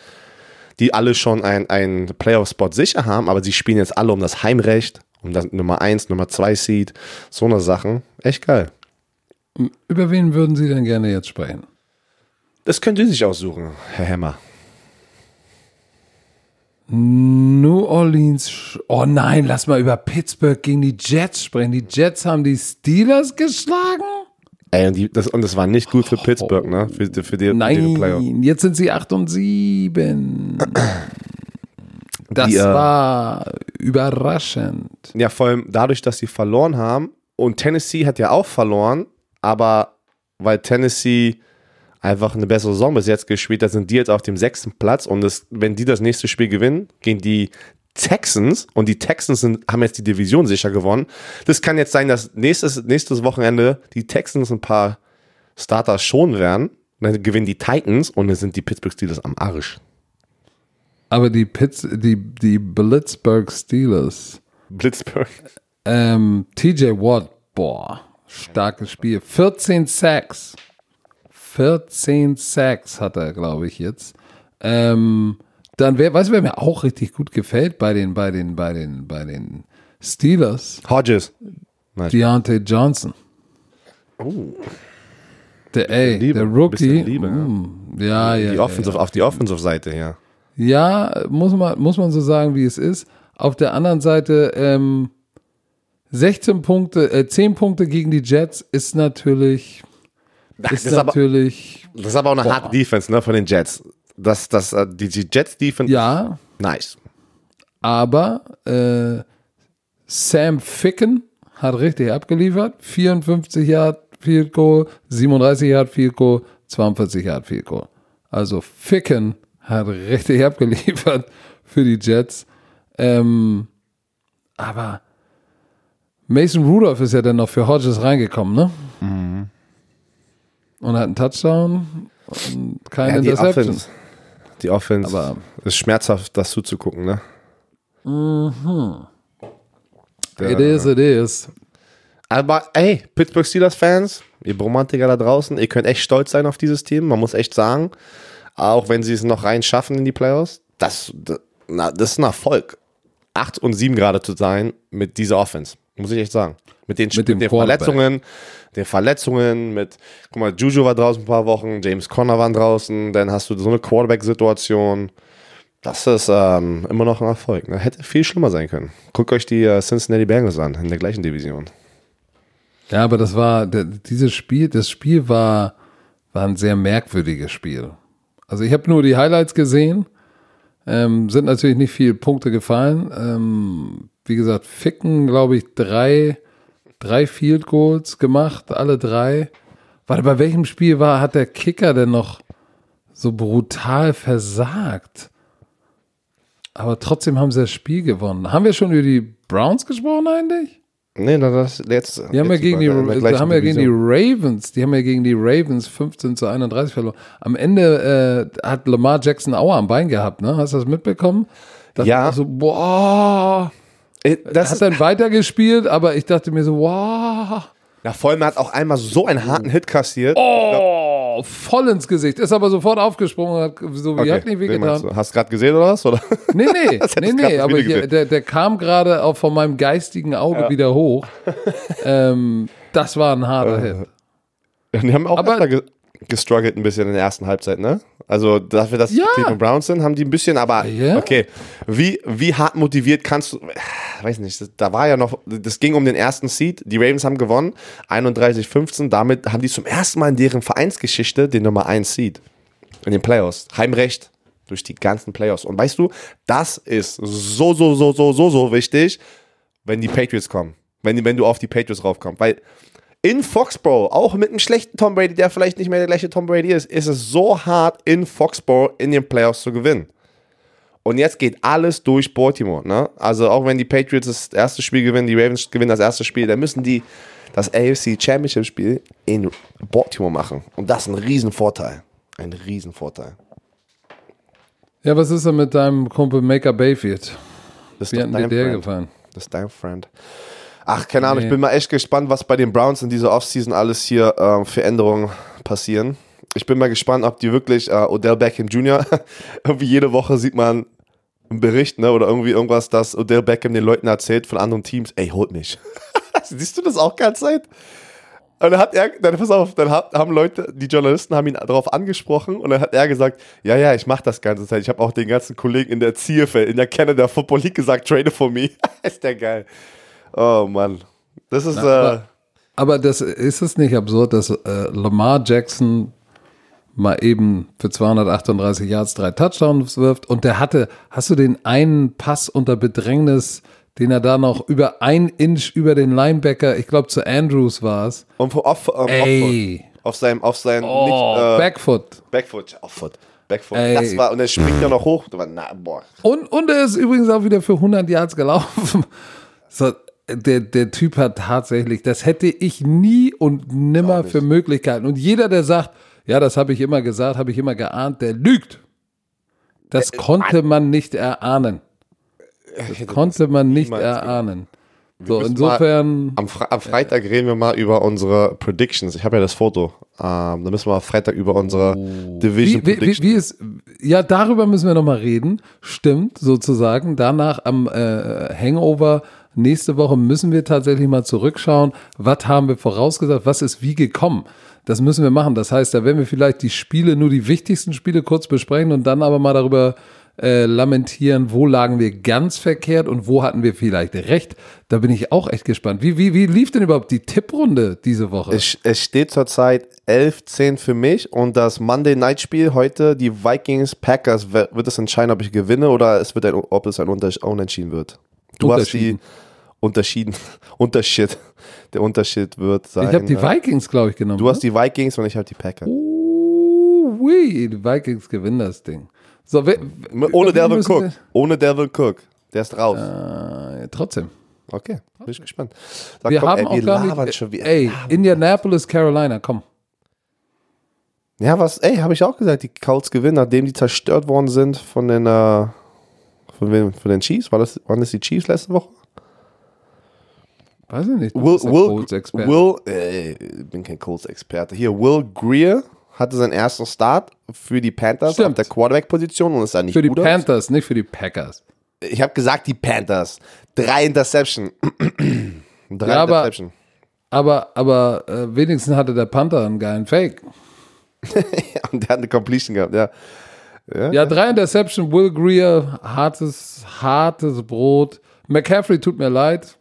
die alle schon einen Playoff-Spot sicher haben, aber sie spielen jetzt alle um das Heimrecht, um das Nummer 1, Nummer 2 Seed, so eine Sachen. Echt geil. Über wen würden Sie denn gerne jetzt sprechen? Das könnt ihr sich aussuchen, Herr Hemmer. New Orleans. Oh nein, lass mal über Pittsburgh gegen die Jets sprechen. Die Jets haben die Steelers geschlagen? Ey, und, die, das, und das war nicht gut für Pittsburgh, ne? Für, für, die, für. Nein, jetzt sind sie 8 und 7. Das Die, äh, war überraschend. Ja, vor allem dadurch, dass sie verloren haben. Und Tennessee hat ja auch verloren, aber weil Tennessee einfach eine bessere Saison bis jetzt gespielt hat, sind die jetzt auf dem sechsten Platz. Und das, wenn die das nächste Spiel gewinnen, gegen die Texans, und die Texans sind, haben jetzt die Division sicher gewonnen. Das kann jetzt sein, dass nächstes, nächstes Wochenende die Texans ein paar Starter schon werden. Dann gewinnen die Titans und dann sind die Pittsburgh Steelers am Arsch. Aber die, Pitts, die, die Blitzburg Steelers, Blitzburg. ähm, TJ Watt, boah, starkes Spiel. 14 Sacks. 14 Sacks hat er, glaube ich, jetzt. Ähm, dann, wer, weißt du, wer mir auch richtig gut gefällt bei den, bei den, bei den, bei den Steelers? Hodges. Deontay Johnson. Der, ey, Liebe, der Rookie. Liebe, ja. mm, ja, ja. Die ja, Offensive, Auf die Offensive-Seite, ja. Ja, muss man, muss man so sagen, wie es ist. Auf der anderen Seite, ähm, 16 Punkte, äh, 10 Punkte gegen die Jets ist natürlich, ist das, ist aber, natürlich, das ist aber auch eine harte Defense, ne, von den Jets. Das, das, äh, die, die Jets-Defense, ja, nice. aber äh, Sam Ficken hat richtig abgeliefert. 54 Yard Field Goal, 37 Yard Field Goal, 42 Yard Field Goal. Also Ficken hat richtig <laughs> abgeliefert für die Jets. Ähm, aber Mason Rudolph ist ja dann noch für Hodges reingekommen, ne? Und hat einen Touchdown und keine Ja, die Interception. Offense, die Offense Aber- ist schmerzhaft, das zuzugucken, ne? It is, it is. Aber ey, Pittsburgh Steelers-Fans, ihr Romantiker da draußen, ihr könnt echt stolz sein auf dieses Team. Man muss echt sagen, auch wenn sie es noch rein schaffen in die Playoffs, das, das, das ist ein Erfolg. 8 und 7 gerade zu sein mit dieser Offense, muss ich echt sagen. Mit den, mit, mit den Verletzungen, den Verletzungen, mit, guck mal, Juju war draußen ein paar Wochen, James Conner war draußen, dann hast du so eine Quarterback-Situation. Das ist ähm, immer noch ein Erfolg. Ne? Hätte viel schlimmer sein können. Guckt euch die äh, Cincinnati Bengals an, in der gleichen Division. Ja, aber das war, dieses Spiel, das Spiel war, war ein sehr merkwürdiges Spiel. Also ich habe nur die Highlights gesehen, ähm, sind natürlich nicht viele Punkte gefallen. Ähm, wie gesagt, Ficken, glaube ich, drei, drei Field Goals gemacht, alle drei. Warte, bei welchem Spiel war, hat der Kicker denn noch so brutal versagt? Aber trotzdem haben sie das Spiel gewonnen. Haben wir schon über die Browns gesprochen eigentlich? Nee, das jetzt. Die haben, ja gegen, die, die haben ja gegen die Ravens, die haben ja gegen die Ravens 15 zu 31 verloren. Am Ende äh, hat Lamar Jackson Auer am Bein gehabt, ne? Hast du das mitbekommen? Das ja. So, boah. Äh, das hat dann weitergespielt, aber ich dachte mir so, wow. Ja, Vollmer hat auch einmal so einen harten Hit kassiert. Oh, voll ins Gesicht. Ist aber sofort aufgesprungen und hat so wie okay. hat nicht wehgetan. Hast du gerade gesehen oder was? Oder? Nee, nee, <laughs> nee, nee, aber hier, der, der kam gerade auch von meinem geistigen Auge ja. wieder hoch. <laughs> ähm, das war ein harter Hit. Ja, die haben auch aber, gestruggelt ein bisschen in der ersten Halbzeit, ne? Also dafür, dass ja. Cleveland Browns sind, haben die ein bisschen, aber ja. okay, wie, wie hart motiviert kannst du, weiß nicht, da war ja noch, das ging um den ersten Seed, die Ravens haben gewonnen, 31-15, damit haben die zum ersten Mal in deren Vereinsgeschichte den Nummer 1 Seed in den Playoffs, Heimrecht durch die ganzen Playoffs. Und weißt du, das ist so, so, so, so, so, so wichtig, wenn die Patriots kommen, wenn, wenn du auf die Patriots raufkommst, weil in Foxborough, auch mit einem schlechten Tom Brady, der vielleicht nicht mehr der gleiche Tom Brady ist, ist es so hart, in Foxborough in den Playoffs zu gewinnen. Und jetzt geht alles durch Baltimore. Ne? Also auch wenn die Patriots das erste Spiel gewinnen, die Ravens gewinnen das erste Spiel, dann müssen die das AFC Championship Spiel in Baltimore machen. Und das ist ein Riesenvorteil. Ein Riesenvorteil. Ja, was ist denn mit deinem Kumpel Maker Bayfield? Das Wie hat dir der Friend. gefallen? Das ist dein Friend. Ach, keine Ahnung, nee. ich bin mal echt gespannt, was bei den Browns in dieser Offseason alles hier äh, für Änderungen passieren. Ich bin mal gespannt, ob die wirklich äh, Odell Beckham Jr. <laughs> irgendwie jede Woche sieht man einen Bericht, ne, oder irgendwie irgendwas, dass Odell Beckham den Leuten erzählt von anderen Teams, ey, holt mich. <laughs> Siehst du das auch ganz Zeit? Und dann hat er, dann pass auf, dann haben Leute, die Journalisten haben ihn darauf angesprochen und dann hat er gesagt, ja, ja, ich mache das ganze Zeit. Ich habe auch den ganzen Kollegen in der CFL, in der Canada Football League gesagt, trade for me. <laughs> ist der geil. Oh Mann. Das ist. Na, aber, äh, aber, das ist es nicht absurd, dass äh, Lamar Jackson mal eben für 238 Yards drei Touchdowns wirft und der hatte, hast du den einen Pass unter Bedrängnis, den er da noch über ein Inch über den Linebacker, ich glaube zu Andrews war es. Und auf, um, Ey. auf seinem, auf seinem oh, nicht, äh, Backfoot. Backfoot, Offfoot. Backfoot. Das war, und er springt ja noch hoch. Na. Und, und er ist übrigens auch wieder für 100 Yards gelaufen. <laughs> So, der, der Typ hat tatsächlich, das hätte ich nie und nimmer für Möglichkeiten. Und jeder, der sagt, ja, das habe ich immer gesagt, habe ich immer geahnt, der lügt. Das äh, konnte man nicht erahnen. Das konnte man nicht erahnen. So, insofern. Am, Fre am, Freitag reden wir mal über unsere Predictions. Ich habe ja das Foto. Ähm, da müssen wir am Freitag über unsere oh. Division wie, Predictions. Wie, wie ist, ja, darüber müssen wir nochmal reden. Stimmt, sozusagen. Danach am äh, Hangover nächste Woche müssen wir tatsächlich mal zurückschauen, was haben wir vorausgesagt, was ist wie gekommen. Das müssen wir machen. Das heißt, da werden wir vielleicht die Spiele, nur die wichtigsten Spiele kurz besprechen und dann aber mal darüber äh, lamentieren, wo lagen wir ganz verkehrt und wo hatten wir vielleicht recht. Da bin ich auch echt gespannt. Wie, wie, wie lief denn überhaupt die Tipprunde diese Woche? Es, es steht zurzeit 11-10 für mich und das Monday Night Spiel heute, die Vikings Packers, wird es entscheiden, ob ich gewinne oder es wird ein, ob es ein Unentschieden wird. Du hast die unterschieden, <laughs> Unterschied, der Unterschied wird sein. Ich habe die Vikings, glaube ich, genommen. Du hast ne? die Vikings und ich habe die Packers. Uh, oui, die Vikings gewinnen das Ding. So, we, Ohne Devin Cook. Ohne Devin Cook. Der ist raus. Äh, trotzdem. Okay, bin ich gespannt. Sag, wir komm, haben ey, auch gar nicht, schon wieder. Ey, Indianapolis, Carolina, komm. Ja, was, ey, habe ich auch gesagt, die Colts gewinnen, nachdem die zerstört worden sind von den, äh, von, wem, von den Chiefs. War das, waren das die Chiefs letzte Woche? Weiß ich nicht. Will, Will, Will äh, bin kein Colts-Experte. Hier, Will Greer hatte seinen ersten Start für die Panthers Stimmt. auf der Quarterback-Position und ist da nicht Für die Panthers, aus. nicht für die Packers. Ich habe gesagt, die Panthers. Drei Interception. <clears throat> Drei ja, Interception. Aber, aber, aber äh, wenigstens hatte der Panther einen geilen Fake. <laughs> und der hat eine Completion gehabt, ja. Ja, drei Interception, Will Greer, hartes, hartes Brot. McCaffrey tut mir leid.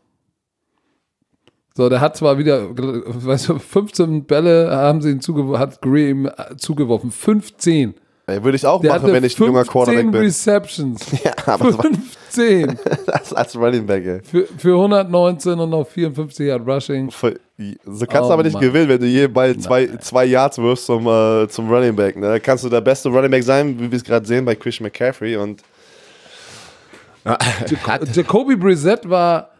So, der hat zwar wieder, weißt du, 15 Bälle haben sie ihm zugeworfen, hat Greer ihm zugeworfen. 15. Ey, würde ich auch der machen, wenn ich ein junger Quarterback bin. Receptions. <laughs> Ja, aber 15. <laughs> das als Running Back, ey. Für, für 119 und noch 54 Yard Rushing. So kannst du oh, aber nicht Mann. gewinnen, wenn du jeden Ball zwei, zwei Yards wirst zum, äh, zum Running Back. Ne? Da kannst du der beste Running Back sein, wie wir es gerade sehen bei Christian McCaffrey und <laughs> Jacoby Brissett war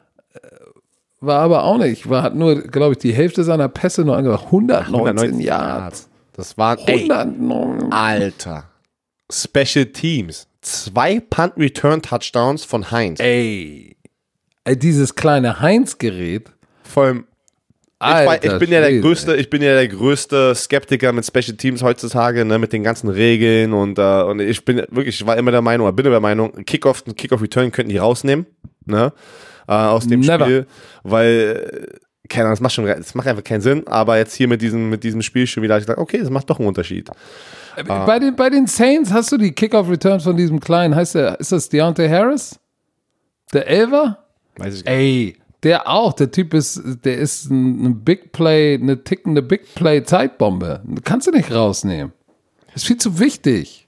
war aber auch nicht. War hat nur, glaube ich, die Hälfte seiner Pässe nur angebracht. 119, 119 Yards. Das war 109. Alter. Special Teams. Zwei Punt Return Touchdowns von Heinz. Ey. Ey dieses kleine Heinz-Gerät. Vor allem. Ich, ich, bin ja der größte, ich bin ja der größte Skeptiker mit Special Teams heutzutage, ne, mit den ganzen Regeln und, uh, und ich bin wirklich, ich war immer der Meinung, oder bin der Meinung, Kickoff, Kickoff Return könnten die rausnehmen, ne, uh, aus dem Never. Spiel, weil keine Ahnung, das macht schon, das macht einfach keinen Sinn, aber jetzt hier mit diesem, mit diesem Spiel schon wieder, ich dachte, okay, das macht doch einen Unterschied. Äh, bei den, bei den Saints hast du die Kickoff-Returns von diesem kleinen, heißt der, ist das Deontay Harris? Der Elver? Weiß ich nicht. Ey, der auch, der Typ ist, der ist ein Big Play, eine tickende Big Play Zeitbombe. Kannst du nicht rausnehmen. Ist viel zu wichtig.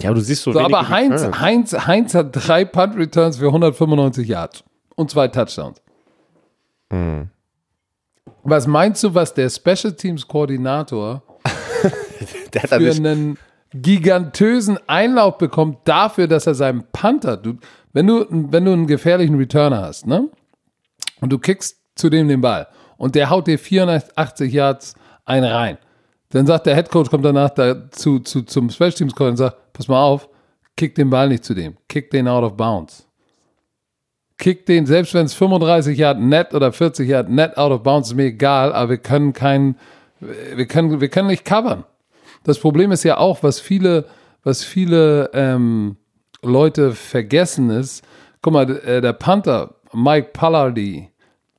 Ja, du siehst so, so Aber Heinz, Heinz, Heinz hat drei Punt Returns für 195 Yards und zwei Touchdowns. Hm. Was meinst du, was der Special Teams Koordinator <laughs> für einen gigantösen Einlauf bekommt dafür, dass er seinen Panther, du, wenn du, wenn du einen gefährlichen Returner hast, ne? Und du kickst zu dem den Ball und der haut dir 480 Yards ein rein. Dann sagt der Headcoach, kommt danach dazu, zu, zum Special Teams Coach und sagt, pass mal auf, kick den Ball nicht zu dem, kick den out of bounds kick den, selbst wenn es 35 Yard net oder 40 Yard net out of bounds, ist mir egal, aber wir können keinen, wir können, wir können nicht covern. Das Problem ist ja auch, was viele, was viele ähm, Leute vergessen ist, guck mal, äh, der Panther, Mike Pallardy,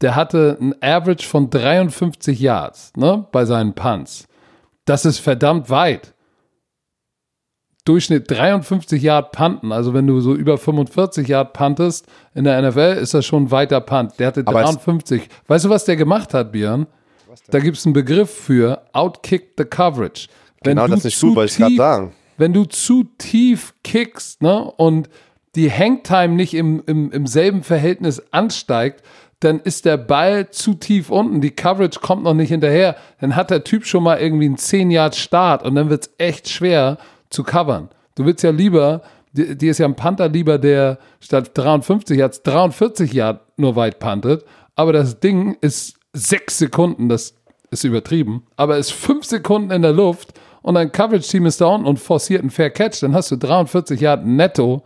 der hatte ein Average von 53 Yards ne, bei seinen Punts. Das ist verdammt weit. Durchschnitt 53 Yard punten. Also wenn du so über 45 Yard puntest in der NFL, ist das schon ein weiter Punt. Der hatte 53. Weißt du, was der gemacht hat, Björn? Da gibt es einen Begriff für Outkick the Coverage. Wenn genau, das ist nicht gut, weil ich gerade sagen. Wenn du zu tief kickst ne, und die Hangtime nicht im, im, im selben Verhältnis ansteigt, dann ist der Ball zu tief unten, die Coverage kommt noch nicht hinterher, dann hat der Typ schon mal irgendwie einen 10 Yard Start und dann wird es echt schwer, zu covern. Du willst ja lieber, dir ist ja ein Panther lieber, der statt 53 Yards 43 Yard nur weit pantet, aber das Ding ist sechs Sekunden, das ist übertrieben, aber ist fünf Sekunden in der Luft und ein Coverage-Team ist unten und forciert einen Fair Catch, dann hast du 43 Yard netto,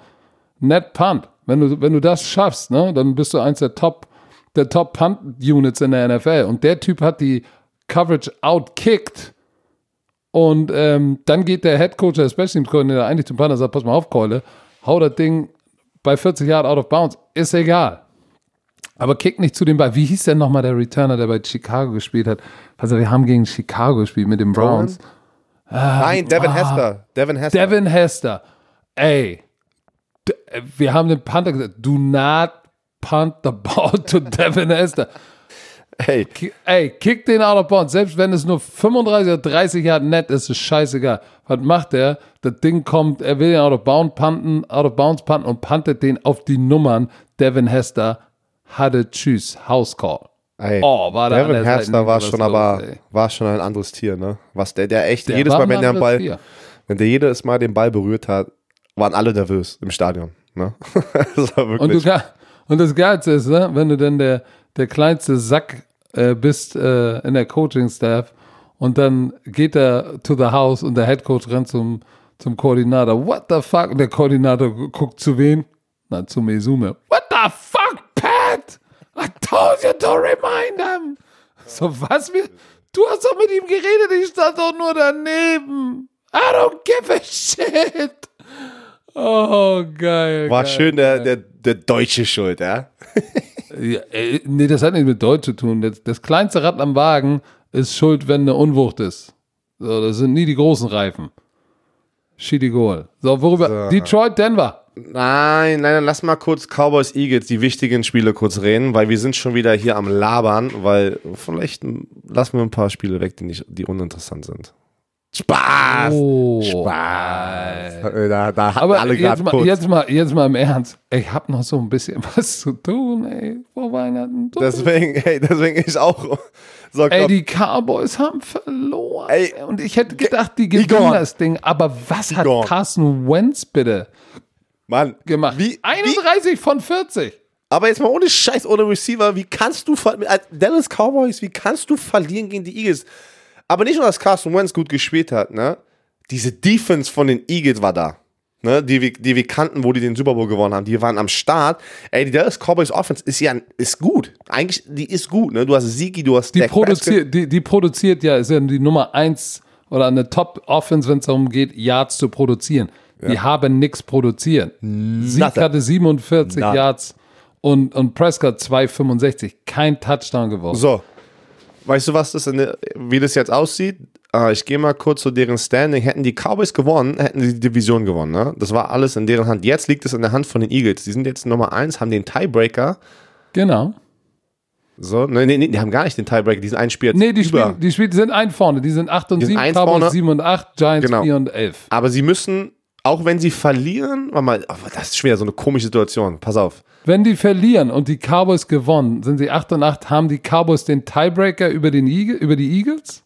net Punt. Wenn du, wenn du das schaffst, ne, dann bist du eins der Top, der Top Punt Units in der NFL. Und der Typ hat die Coverage outkicked und ähm, dann geht der Head Coach, der Special Teams Koordinator eigentlich zum Partner und sagt, pass mal auf, Keule, hau das Ding bei 40 Yard out of bounds, ist egal. Aber kick nicht zu dem Ball. Wie hieß denn nochmal der Returner, der bei Chicago gespielt hat? Also wir haben gegen Chicago gespielt mit den Browns. Ah, Nein, Devin ah, Hester. Devin Hester. Devin Hester. Ey, wir haben den Panther gesagt, do not punt the <laughs> ball to Devin Hester. Ey. Ey, kick den out of bounds. Selbst wenn es nur 35 oder 30 Jahre nett ist, ist scheißegal. Was macht er? Das Ding kommt, er will den out of bounds punten, out of bounds punten und puntet den auf die Nummern. Devin Hester hatte Tschüss, House Call. Ey, oh, war Devin Hester war schon aber, ey. war schon ein anderes Tier, ne? Was der, der echt der jedes Mal, wenn der Ball, Tier. wenn der jedes Mal den Ball berührt hat, waren alle nervös im Stadion, ne? <laughs> das war wirklich. Und, du, und das Geilste ist, ne? wenn du denn der, der kleinste Sack äh, bist äh, in der Coaching-Staff und dann geht er to the house und der Head Coach rennt zum, zum Koordinator. What the fuck? Und der Koordinator guckt zu wen? Na, zu Mesume. What the fuck, Pat? I told you to remind him. So, was? Wir, du hast doch mit ihm geredet, ich stand doch nur daneben. I don't give a shit. Oh, geil. War geil, schön der, geil. der, der deutsche Schuld, ja? <laughs> Ja, äh, nee, das hat nichts mit Deutsch zu tun. Das, das kleinste Rad am Wagen ist schuld, wenn eine Unwucht ist. So, das sind nie die großen Reifen. Shitty Goal. So, worüber? Detroit, Denver. Nein, nein, lass mal kurz Cowboys Eagles, die wichtigen Spiele kurz reden, weil wir sind schon wieder hier am Labern, weil vielleicht lassen wir ein paar Spiele weg, die, nicht, die uninteressant sind. Spaß! Oh. Spaß! Da, da Aber alle jetzt gerade mal, jetzt, mal, jetzt mal im Ernst. Ich hab noch so ein bisschen <laughs> was zu tun, ey, vor Weihnachten. Deswegen, ey, deswegen ich auch. So, Ey, die Cowboys haben verloren. Ey, und ich hätte gedacht, die gewinnen das Ding. Aber was hat. Carson Wentz bitte Mann, gemacht? Wie, wie, 31 von 40. aber jetzt mal ohne Scheiß, ohne Receiver, wie kannst du Dallas Cowboys, wie kannst du verlieren gegen die Eagles? Aber nicht nur, dass Carson Wentz gut gespielt hat, ne? Diese Defense von den Eagles war da. Ne, die, wir, die wir kannten, wo die den Super Bowl gewonnen haben, die waren am Start. Ey, die Dallas Cowboys Offense ist ja ist gut. Eigentlich, die ist gut. Ne? Du hast Sigi, du hast Die Dak produziert, die, die produziert ja, ist ja die Nummer 1 oder eine Top-Offense, wenn es darum geht, Yards zu produzieren. Die haben nichts produziert. Sieg hatte 47 None. Yards und, und Prescott 265. Kein Touchdown geworfen. So, weißt du, was das in der, wie das jetzt aussieht? Äh, ich gehe mal kurz zu deren Standing. Hätten die Cowboys gewonnen, hätten sie die Division gewonnen. Ne? Das war alles in deren Hand. Jetzt liegt es in der Hand von den Eagles. Die sind jetzt Nummer 1, haben den Tiebreaker. Genau. So, nee, nee, nee, die haben gar nicht den Tiebreaker. Die sind ein Spiel Nee, die, über. spielen, die spielen, die sind ein vorne. Die sind 8 und Die sind 7, eins Cowboys vorne. 7 und 8, Giants Genau. 4 und 11. Aber sie müssen, auch wenn sie verlieren, warte mal, oh, das ist schwer, so eine komische Situation. Pass auf. Wenn die verlieren und die Cowboys gewonnen, sind sie 8 und 8, haben die Cowboys den Tiebreaker über, den Eagle, über die Eagles?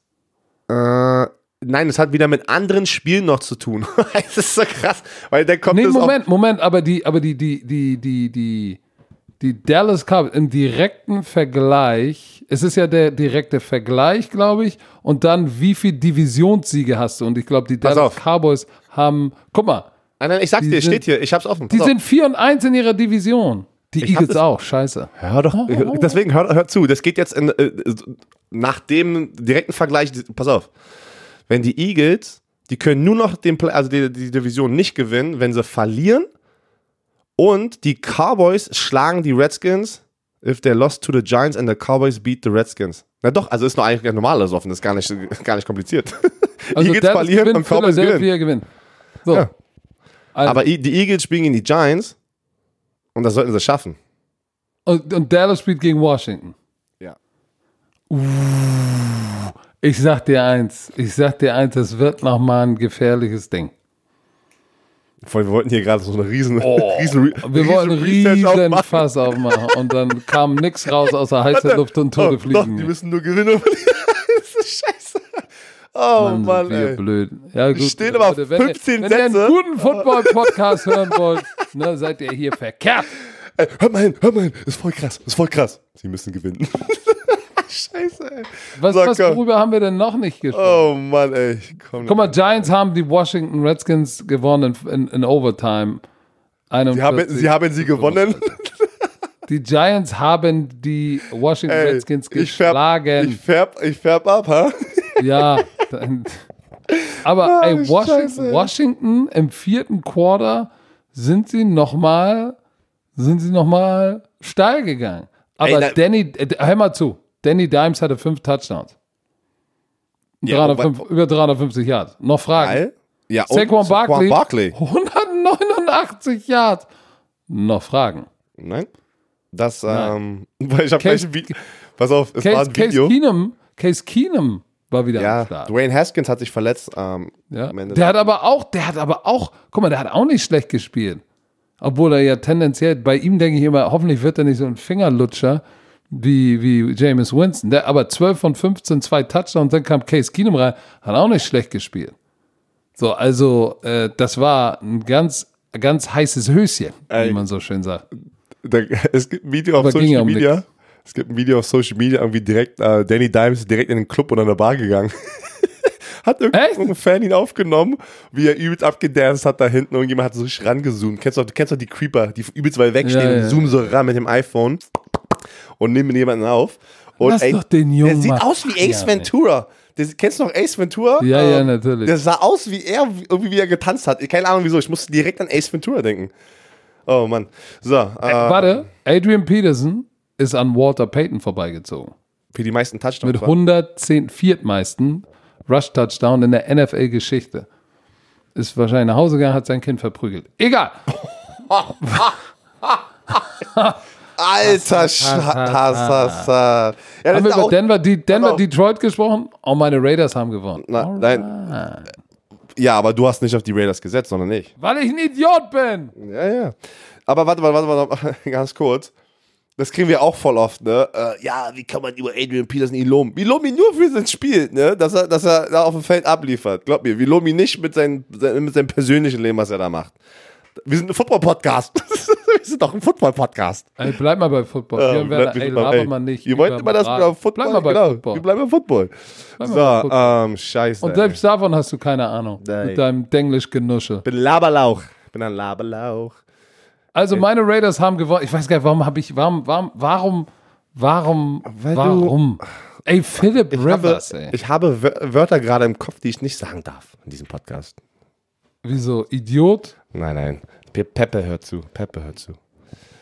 Äh, nein, das hat wieder mit anderen Spielen noch zu tun. <laughs> das ist so krass, weil dann kommt Nee, das Moment, Moment, aber die, aber die, die, die, die, die, die Dallas Cowboys im direkten Vergleich, es ist ja der direkte Vergleich, glaube ich, und dann wie viel Divisionssiege hast du? Und ich glaube, die Dallas. Cowboys haben, guck mal. Nein, nein, ich sag's Die dir, sind- steht hier, ich hab's offen. die Pass auf. sind 4 und 1 in ihrer Division. Die Ich Eagles das- auch, scheiße. Hör doch, deswegen hör, hör zu. Das geht jetzt in, äh, nach dem direkten Vergleich. Pass auf. Wenn die Eagles, die können nur noch den, also die, die Division nicht gewinnen, wenn sie verlieren. Und die Cowboys schlagen die Redskins. If they lost to the Giants and the Cowboys beat the Redskins. Na doch, also ist nur eigentlich ein normales offen, das ist gar nicht, gar nicht kompliziert. <laughs> Also Eagles verlieren und Cowboys gewinnen. Gewinnt. So. Ja. Also, Aber die Eagles spielen gegen die Giants und das sollten sie schaffen. und, und Dallas spielt gegen Washington. Ja. Ich sag dir eins, ich sag dir eins, das wird nochmal ein gefährliches Ding. Vor- Wir wollten hier gerade so eine riesen, Oh. <laughs> riesen, Wir wollten einen riesen aufmachen. Fass aufmachen und dann kam nix raus außer heiße Luft und tote oh, Doch, die Fliegen. müssen nur gewinnen. <laughs> das ist scheiße. Oh Mann, Mann, ey. blöd. Ja, gut. stehen aber Leute, wenn ihr- 15 Wenn ihr einen Sätze. guten Football-Podcast hören wollt, <laughs> ne, seid ihr hier verkehrt. ey. Hört mal hin, hört mal hin. Ist voll krass, ist voll krass. Sie müssen gewinnen. <laughs> scheiße, ey. Was, So, was, worüber haben wir denn noch nicht gesprochen? Oh Mann, ey. Komm, Guck mal, Giants haben die Washington Redskins gewonnen in, in, Overtime. Sie haben, 41. sie haben sie gewonnen. <laughs> Die Giants haben die Washington Ey, Redskins ich färb, geschlagen. ich färb, ich färb ab, ha? <laughs> ja. Dann, aber Ah, ey, Washington. Washington im vierten Quarter sind sie nochmal sind sie noch mal steil gegangen. Aber Ey, da- Danny, äh, hör mal zu, Danny Dimes hatte fünf Touchdowns. Ja, 305, über 350 Yards. Noch Fragen? Ja, Saquon Barkley, Barkley. <laughs> 189 Yards. Noch Fragen? Nein. Das, ähm, <laughs> weil ich habe gleich Case- ein Video. Pass auf, es war Case, ein Case Video. Keenum, Case Keenum war wieder am Ja, Start. Dwayne Haskins hat sich verletzt. Ähm, Ja. am Ende Der hat aber auch, der hat aber auch, guck mal, der hat auch nicht schlecht gespielt. Obwohl er ja tendenziell, bei ihm denke ich immer, hoffentlich wird er nicht so ein Fingerlutscher wie, wie Jameis Winston. Der aber 12 von 15, zwei Touchdowns, dann kam Case Keenum rein, hat auch nicht schlecht gespielt. So, also, äh, das war ein ganz, ganz heißes Höschen, Ey. wie man so schön sagt. Da, <laughs> es gibt ein Video auf ja Social Media. nix. Es gibt ein Video auf Social Media, irgendwie direkt, äh, Danny Dimes ist direkt in den Club oder in der Bar gegangen. <laughs> hat irgendein Fan ihn aufgenommen, wie er übelst abgedanced hat da hinten. Irgendjemand hat so richtig rangezoomt. Kennst du, du kennst doch die Creeper, die übelst weit wegstehen Ja, und ja. zoomen so ran mit dem iPhone. und nehmen jemanden auf. Und Lass doch den Der Jungen sieht mal aus wie Ace feiern, Ventura. Das, kennst du noch Ace Ventura? Ja, ja, Ähm, natürlich. Der sah aus wie er, wie- irgendwie wie er getanzt hat. Keine Ahnung wieso, ich musste direkt an Ace Ventura denken. Oh Mann. So, äh, Warte, Adrian Peterson ist an Walter Payton vorbeigezogen. für die meisten Touchdowns. Mit wa? 110 viertmeisten Rush-Touchdown in der NFL-Geschichte. Ist wahrscheinlich nach Hause gegangen, hat sein Kind verprügelt. Egal. Alter Scheiße. Ja, Haben wir über auch, Denver, die, Denver auf. Detroit gesprochen? Oh, meine Raiders haben gewonnen. na, nein. Ja, aber du hast nicht auf die Raiders gesetzt, sondern ich. Weil ich ein Idiot bin. Ja, ja. Aber warte mal, warte mal, <laughs> ganz kurz. Das kriegen wir auch voll oft, ne? Äh, ja, wie kann man über Adrian Peterson ihn loben? Wir loben ihn nur für sein Spiel, ne? Dass er, dass er da auf dem Feld abliefert. Glaub mir, wir loben ihn nicht mit, seinen, mit seinem persönlichen Leben, was er da macht. Wir sind ein Football-Podcast. <laughs> wir sind doch ein Football-Podcast. Ey, bleib mal bei Football. Ja, Hier werden, bleib- ey, bleib- laber ey, mal nicht. Ihr wollt immer, wir Moral. auf Football, Bleib mal bei genau. Football. Wir bleiben bei Football. mal so, Football. ähm, scheiße. Und selbst davon hast du keine Ahnung. Nein. Mit deinem Denglisch-Genuschel. bin Laberlauch. Bin ein Laberlauch. Also meine Raiders haben gewonnen. Ich weiß gar nicht, warum habe ich, warum, warum, warum, warum, Weil du- warum? Ey, Philip Ich habe, Rivers, ey. ich habe Wör- Wörter gerade im Kopf, die ich nicht sagen darf in diesem Podcast. Wieso? Idiot? Nein, nein. Pe Peppe hört zu. Peppe hört zu.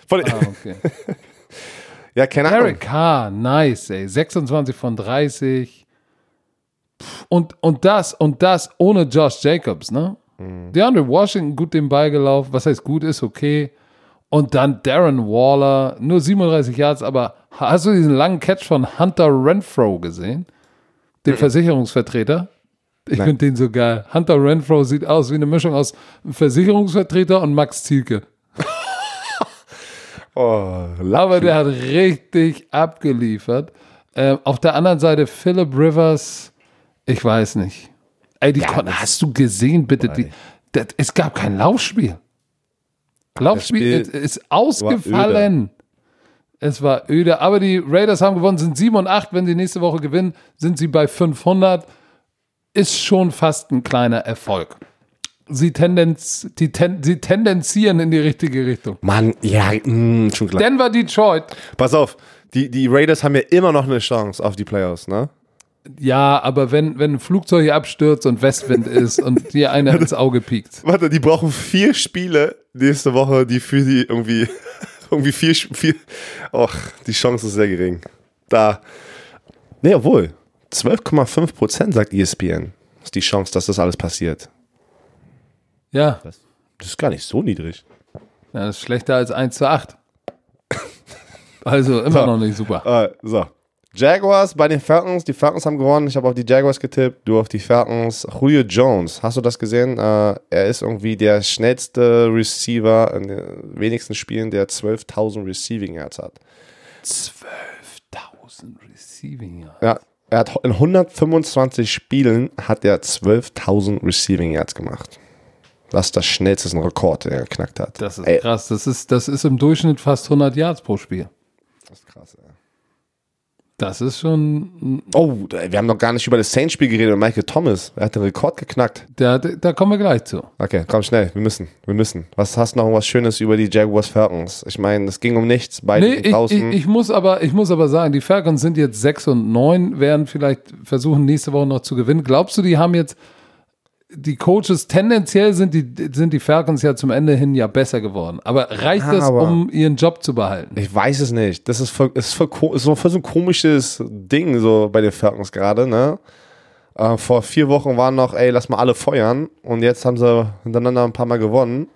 Von, Ah, okay. <laughs> ja, keine Ahnung. Derek Carr, nice, ey. 26 von 30. Pff, Und, und das, und das ohne Josh Jacobs, ne? DeAndre Washington gut den Ball gelaufen. Was heißt gut, ist okay. Und dann Darren Waller, nur 37 Yards, aber hast du diesen langen Catch von Hunter Renfro gesehen? Den Versicherungsvertreter? Ich Nein. finde den so geil. Hunter Renfro sieht aus wie eine Mischung aus Versicherungsvertreter und Max Zielke. <laughs> Oh, Aber der hat richtig abgeliefert. Ähm, auf der anderen Seite Philip Rivers, ich weiß nicht. Ey, die konnten, hast du gesehen, bitte? Die, das, es gab kein Laufspiel. Laufspiel Spiel ist, ist ausgefallen. Es war öde. Aber die Raiders haben gewonnen, sind 7 und 8. Wenn sie nächste Woche gewinnen, sind sie bei 500. Ist schon fast ein kleiner Erfolg. Sie, tendenz, die ten, sie tendenzieren in die richtige Richtung. Mann, ja, mh, schon klar. Denver, Detroit. Pass auf, die, die Raiders haben ja immer noch eine Chance auf die Playoffs, ne? Ja, aber wenn, wenn ein Flugzeug hier abstürzt und Westwind ist und dir einer <laughs> ins Auge piekt. Warte, die brauchen vier Spiele nächste Woche, die für die irgendwie, <laughs> irgendwie vier, vier, och, die Chance ist sehr gering. Da, ne, obwohl, 12,5 Prozent sagt ESPN, ist die Chance, dass das alles passiert. Ja, Das ist gar nicht so niedrig. ja das ist schlechter als 1 zu 8. <laughs> Also immer So. noch nicht super. Äh, so. Jaguars bei den Falcons. Die Falcons haben gewonnen. Ich habe auf die Jaguars getippt, du auf die Falcons. Julio Jones, hast du das gesehen? Äh, er ist irgendwie der schnellste Receiver in den wenigsten Spielen, der 12.000 Receiving Yards hat. 12.000 Receiving Yards. Ja, er hat in 125 Spielen hat er 12.000 Receiving Yards gemacht. Das ist das schnellste ein Rekord, den er geknackt hat. Das ist Ey, krass. Das ist, das ist im Durchschnitt fast 100 Yards pro Spiel. das ist krass. Ey. Das ist schon. Oh, wir haben noch gar nicht über das Saints-Spiel geredet. Michael Thomas, er hat den Rekord geknackt. Da, da kommen wir gleich zu. Okay, komm schnell, wir müssen, wir müssen. Was hast du noch was Schönes über die Jaguars Falcons? Ich meine, es ging um nichts, beide Nee, ich, ich, draußen. ich, muss aber, ich muss aber sagen, die Falcons sind jetzt 6 und 9, werden vielleicht versuchen, nächste Woche noch zu gewinnen. Glaubst du, die haben jetzt die Coaches, tendenziell sind die, sind die Falcons ja zum Ende hin ja besser geworden. Aber reicht Ja, das, aber- um ihren Job zu behalten? Ich weiß es nicht. Das ist, voll, ist, voll, ist so voll so ein komisches Ding so bei den Falcons gerade, ne? Äh, vor vier Wochen waren noch, ey, lass mal alle feuern. Und jetzt haben sie hintereinander ein paar Mal gewonnen.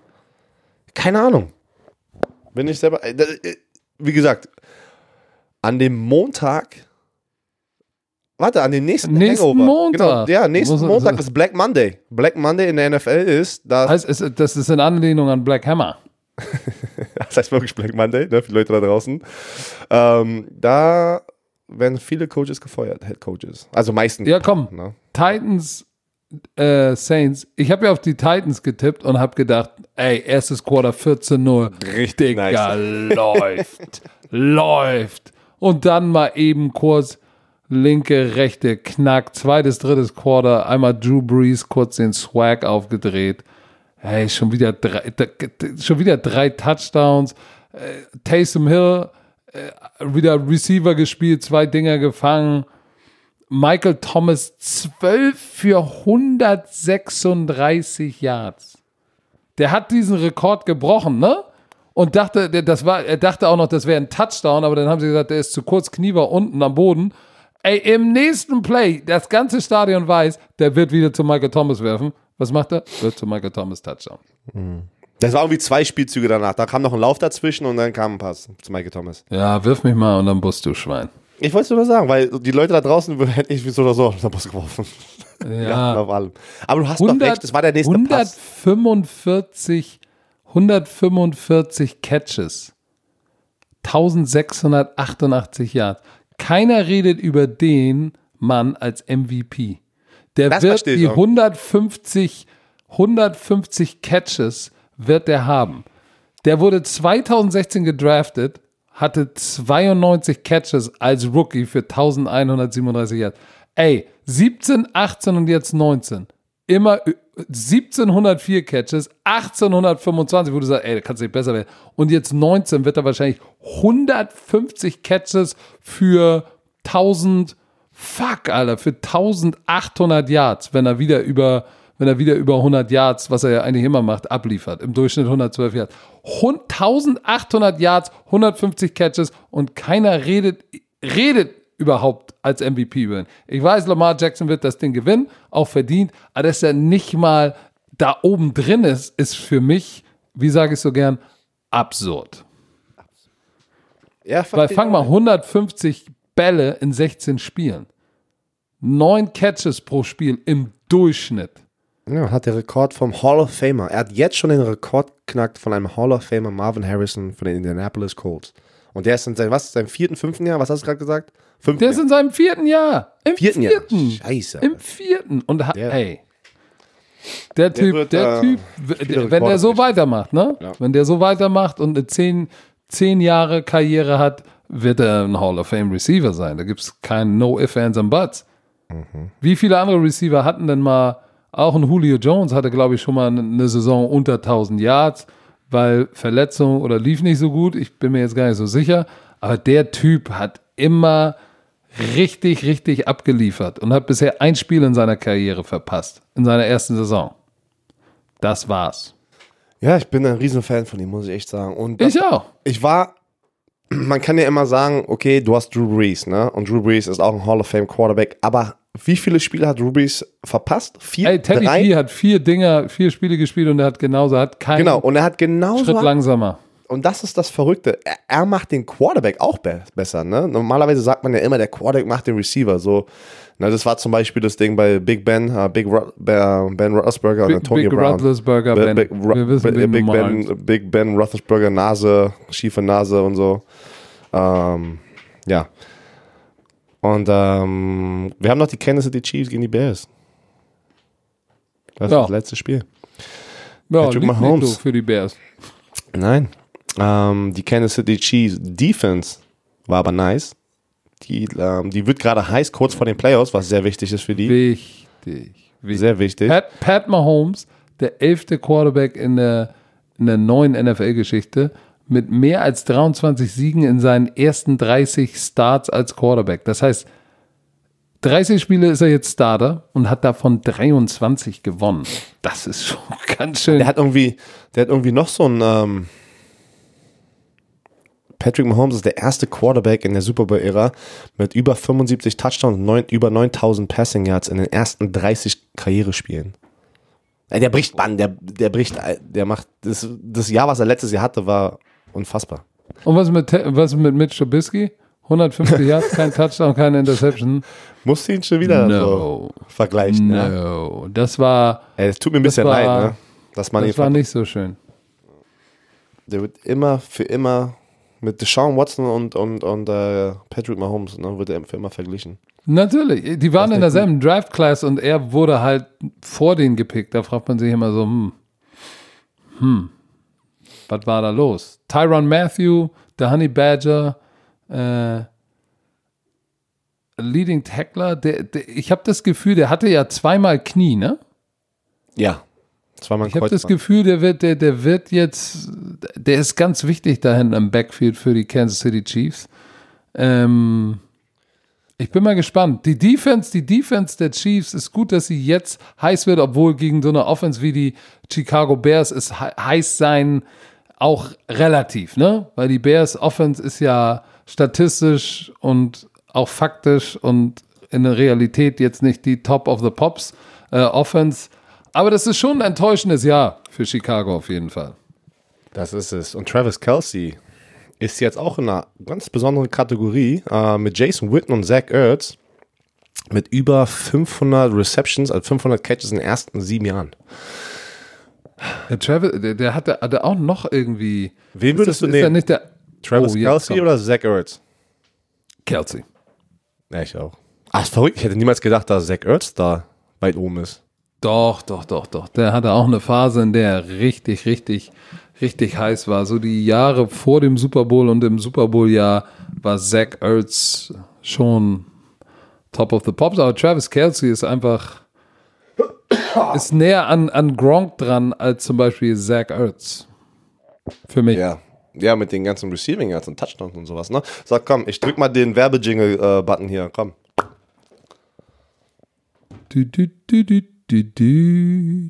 Keine Ahnung. Bin ich selber. äh, äh, Wie gesagt, an dem Montag. Warte, an dem nächsten, Nächsten Hangover. Montag. Genau, ja, nächsten Muss- Montag ist Black Monday. Black Monday in der NFL ist, da Heißt, es, das ist in Anlehnung an Black Hammer. <laughs> das heißt wirklich Black Monday, ne, für die Leute da draußen. Ähm, da werden viele Coaches gefeuert, Head Coaches. Also meistens. Ja, komm. Ne? Titans, äh, Saints. Ich habe ja auf die Titans getippt und habe gedacht, ey, erstes Quarter 14-0. Richtig Digga, läuft. <laughs> läuft. Und dann mal eben kurz linke, rechte, knack, zweites, drittes Quarter, einmal Drew Brees kurz den Swag aufgedreht. Hey, schon wieder drei, schon wieder drei Touchdowns. Äh, Taysom Hill äh, wieder Receiver gespielt, zwei Dinger gefangen. Michael Thomas 12 für 136 Yards. Der hat diesen Rekord gebrochen, ne? Und dachte, das war, er dachte auch noch, das wäre ein Touchdown, aber dann haben sie gesagt, der ist zu kurz, Knie war unten am Boden. Ey, im nächsten Play, das ganze Stadion weiß, der wird wieder zu Michael Thomas werfen. Was macht er? Wird zu Michael Thomas Touchdown. Das war irgendwie zwei Spielzüge danach. Da kam noch ein Lauf dazwischen und dann kam ein Pass zu Michael Thomas. Ja, wirf mich mal und dann Bus, du Schwein. Ich wollte es nur sagen, weil die Leute da draußen <laughs> hätten ich so oder so auf den Bus geworfen. Ja, auf allem. Aber du hast doch 100, recht, das war der nächste Pass. 145, 145 Catches, 1688 Yards. Keiner redet über den Mann als MVP. Der Das wird die auch. 150, 150 Catches wird der haben. Der wurde 2016 gedraftet, hatte 92 Catches als Rookie für 1137 Yards. Ey, 17, 18 und jetzt 19. Immer ü- 1704 Catches, 1825, wo du sagst, ey, da kannst du nicht besser werden. Und jetzt 19 wird er wahrscheinlich 150 Catches für 1000, fuck, Alter, für 1800 Yards, wenn er wieder über, wenn er wieder über 100 Yards, was er ja eigentlich immer macht, abliefert. Im Durchschnitt 112 Yards. Hund- 1800 Yards, 150 Catches und keiner redet, redet überhaupt als MVP ihn. Ich weiß, Lamar Jackson wird das Ding gewinnen, auch verdient, aber dass er nicht mal da oben drin ist, ist für mich, wie sage ich so gern, absurd. Ja, Weil fang mal auch. 150 Bälle in 16 Spielen. Neun Catches pro Spiel im Durchschnitt. Ja, hat der Rekord vom Hall of Famer. Er hat jetzt schon den Rekord knackt von einem Hall of Famer Marvin Harrison von den Indianapolis Colts. Und der ist in seinem, was, seinem vierten, fünften Jahr? Was hast du gerade gesagt? Fünften Der ist in seinem vierten Jahr. Im Vierten vierten. Jahr. Scheiße. Im vierten. Und ha- Der- ey. Der Typ, der äh, Typ, wenn der so weitermacht, ne? Ja. Wenn der so weitermacht und eine zehn, zehn Jahre Karriere hat, wird er ein Hall of Fame Receiver sein. Da gibt es kein No If, Ands and Buts. Mhm. Wie viele andere Receiver hatten denn mal, auch ein Julio Jones hatte, glaube ich, schon mal eine Saison unter 1000 Yards, weil Verletzung oder lief nicht so gut. Ich bin mir jetzt gar nicht so sicher. Aber der Typ hat immer richtig, richtig abgeliefert und hat bisher ein Spiel in seiner Karriere verpasst. In seiner ersten Saison. Das war's. Ja, ich bin ein Riesenfan von ihm, muss ich echt sagen. Und Ich auch. ich war, man kann ja immer sagen, okay, du hast Drew Brees, ne? Und Drew Brees ist auch ein Hall of Fame Quarterback. Aber wie viele Spiele hat Drew Brees verpasst? Vier, Ey, Teddy drei? P hat vier Dinger, vier Spiele gespielt und er hat genauso, hat keinen Genau, und er hat genauso Schritt langsamer. Und das ist das Verrückte. Er, er macht den Quarterback auch be besser. Ne? Normalerweise sagt man ja immer, der Quarterback macht den Receiver. So, ne, das war zum Beispiel das Ding bei Big Ben, äh, Big Ro Ben, ben Roethlisberger und Antonio Big Brown. Roethlisberger, Big, Ben. Big, Wir wissen, Big, Big, ben, Big Ben Roethlisberger, Nase, schiefe Nase und so. Ähm, ja. Und ähm, wir haben noch die Kansas City Chiefs gegen die Bears. Das ist Ja. das letzte Spiel. Ja, Patrick Mahomes. für die Bears. Nein. Ähm, die Kansas City Chiefs Defense war aber nice. Die, ähm, die wird gerade heiß, kurz vor den Playoffs, was sehr wichtig ist für die. Wichtig. wichtig. Sehr wichtig. Pat, Pat Mahomes, der elfte Quarterback in der, in der neuen NFL-Geschichte, mit mehr als 23 Siegen in seinen ersten 30 Starts als Quarterback. Das heißt, 30 Spiele ist er jetzt Starter und hat davon 23 gewonnen. Das ist schon <laughs> ganz schön. Der hat irgendwie, der hat irgendwie noch so ein ähm, Patrick Mahomes ist der erste Quarterback in der Super Bowl-Ära mit über 75 Touchdowns und neun, über 9000 Passing Yards in den ersten 30 Karrierespielen. Der bricht Bann, der, der bricht, der macht, das, das Jahr, was er letztes Jahr hatte, war unfassbar. und was mit, was mit Mitch Trubisky? 150 <laughs> Yards, kein Touchdown, keine Interception. Musst du ihn schon wieder No. so vergleichen, ja? No. Das war, Ey, es tut mir ein bisschen war- leid, ne? Dass man das war nicht so schön. Der wird immer für immer mit Deshaun Watson und, und, und äh, Patrick Mahomes, ne, wird er für immer verglichen. Natürlich, die waren in derselben Draft-Class und er wurde halt vor denen gepickt. Da fragt man sich immer so, hm, hm, was war da los? Tyron Matthew, der Honey Badger, äh, Leading Tackler, der, der, ich habe das Gefühl, der hatte ja zweimal Knie, ne? Ja. Zweimal Ich habe das Gefühl, der wird, der, der wird jetzt, der ist ganz wichtig da hinten im Backfield für die Kansas City Chiefs. Ähm, ich bin mal gespannt. Die Defense, die Defense der Chiefs ist gut, dass sie jetzt heiß wird, obwohl gegen so eine Offense wie die Chicago Bears ist heiß sein auch relativ, ne? Weil die Bears Offense ist ja statistisch und auch faktisch und in der Realität jetzt nicht die Top of the Pops äh, Offense. Aber das ist schon ein enttäuschendes Jahr für Chicago auf jeden Fall. Das ist es. Und Travis Kelsey ist jetzt auch in einer ganz besonderen Kategorie äh, mit Jason Witten und Zach Ertz mit über 500 Receptions, also 500 Catches in den ersten sieben Jahren. Der Travis, der, der hatte, hatte auch noch irgendwie. Wen würdest das, du nehmen? Nicht der, Travis oh, Kelsey oder Zach Ertz? Kelsey. Ja, ich auch. Ach, ist verrückt. Ich hätte niemals gedacht, dass Zach Ertz da weit oben ist. Doch, doch, doch, doch. Der hatte auch eine Phase, in der er richtig, richtig, richtig heiß war. So die Jahre vor dem Super Bowl und im Super Bowl-Jahr war Zach Ertz schon top of the pops. Aber Travis Kelsey ist einfach ist näher an, an Gronk dran als zum Beispiel Zach Ertz. Für mich. Ja. Ja, mit den ganzen Receiving und Touchdowns und sowas, ne? Sag, komm, ich drück mal den Werbejingle-Button hier, komm. Du, du, du, du, du.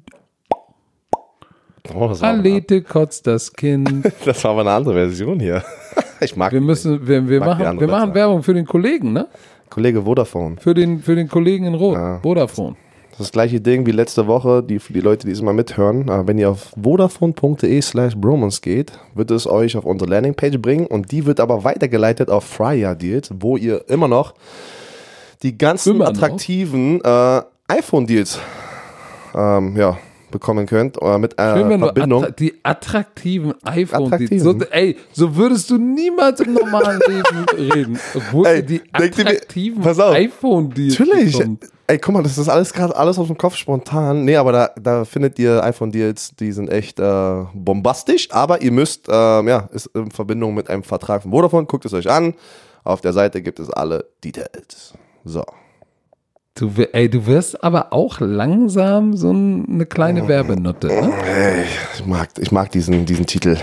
Oh, Alete kotzt das Kind. <laughs> Das war aber eine andere Version hier. <laughs> Ich mag Wir müssen, wir, wir machen, wir machen. Werbung für den Kollegen, ne? Kollege Vodafone. Für den, für den Kollegen in Rot, Ja. Vodafone. Das ist das gleiche Ding wie letzte Woche, die, für die Leute, die es mal mithören. Äh, Wenn ihr auf vodafone.de slash bromance geht, wird es euch auf unsere Landingpage bringen und die wird aber weitergeleitet auf Fryer Deals, wo ihr immer noch die ganzen Immer attraktiven äh, iPhone-Deals ähm, ja, bekommen könnt äh, mit Schön, äh, wenn du Verbindung. attra die attraktiven iPhone, Attraktiven. so, ey, so würdest du niemals im normalen <laughs> Leben reden. Obwohl Ey, die attraktiven auf. iPhone, die Natürlich. Ey, guck mal, das ist alles gerade alles aus dem Kopf spontan. Nee, aber da, da findet ihr iPhone-Deals, die sind echt äh, bombastisch, aber ihr müsst, ähm, ja, ist in Verbindung mit einem Vertrag von Vodafone, guckt es euch an. Auf der Seite gibt es alle Details. So. Du, ey, du wirst aber auch langsam so ein- eine kleine Werbenutte. Ne? Ey, ich mag, ich mag diesen, diesen Titel.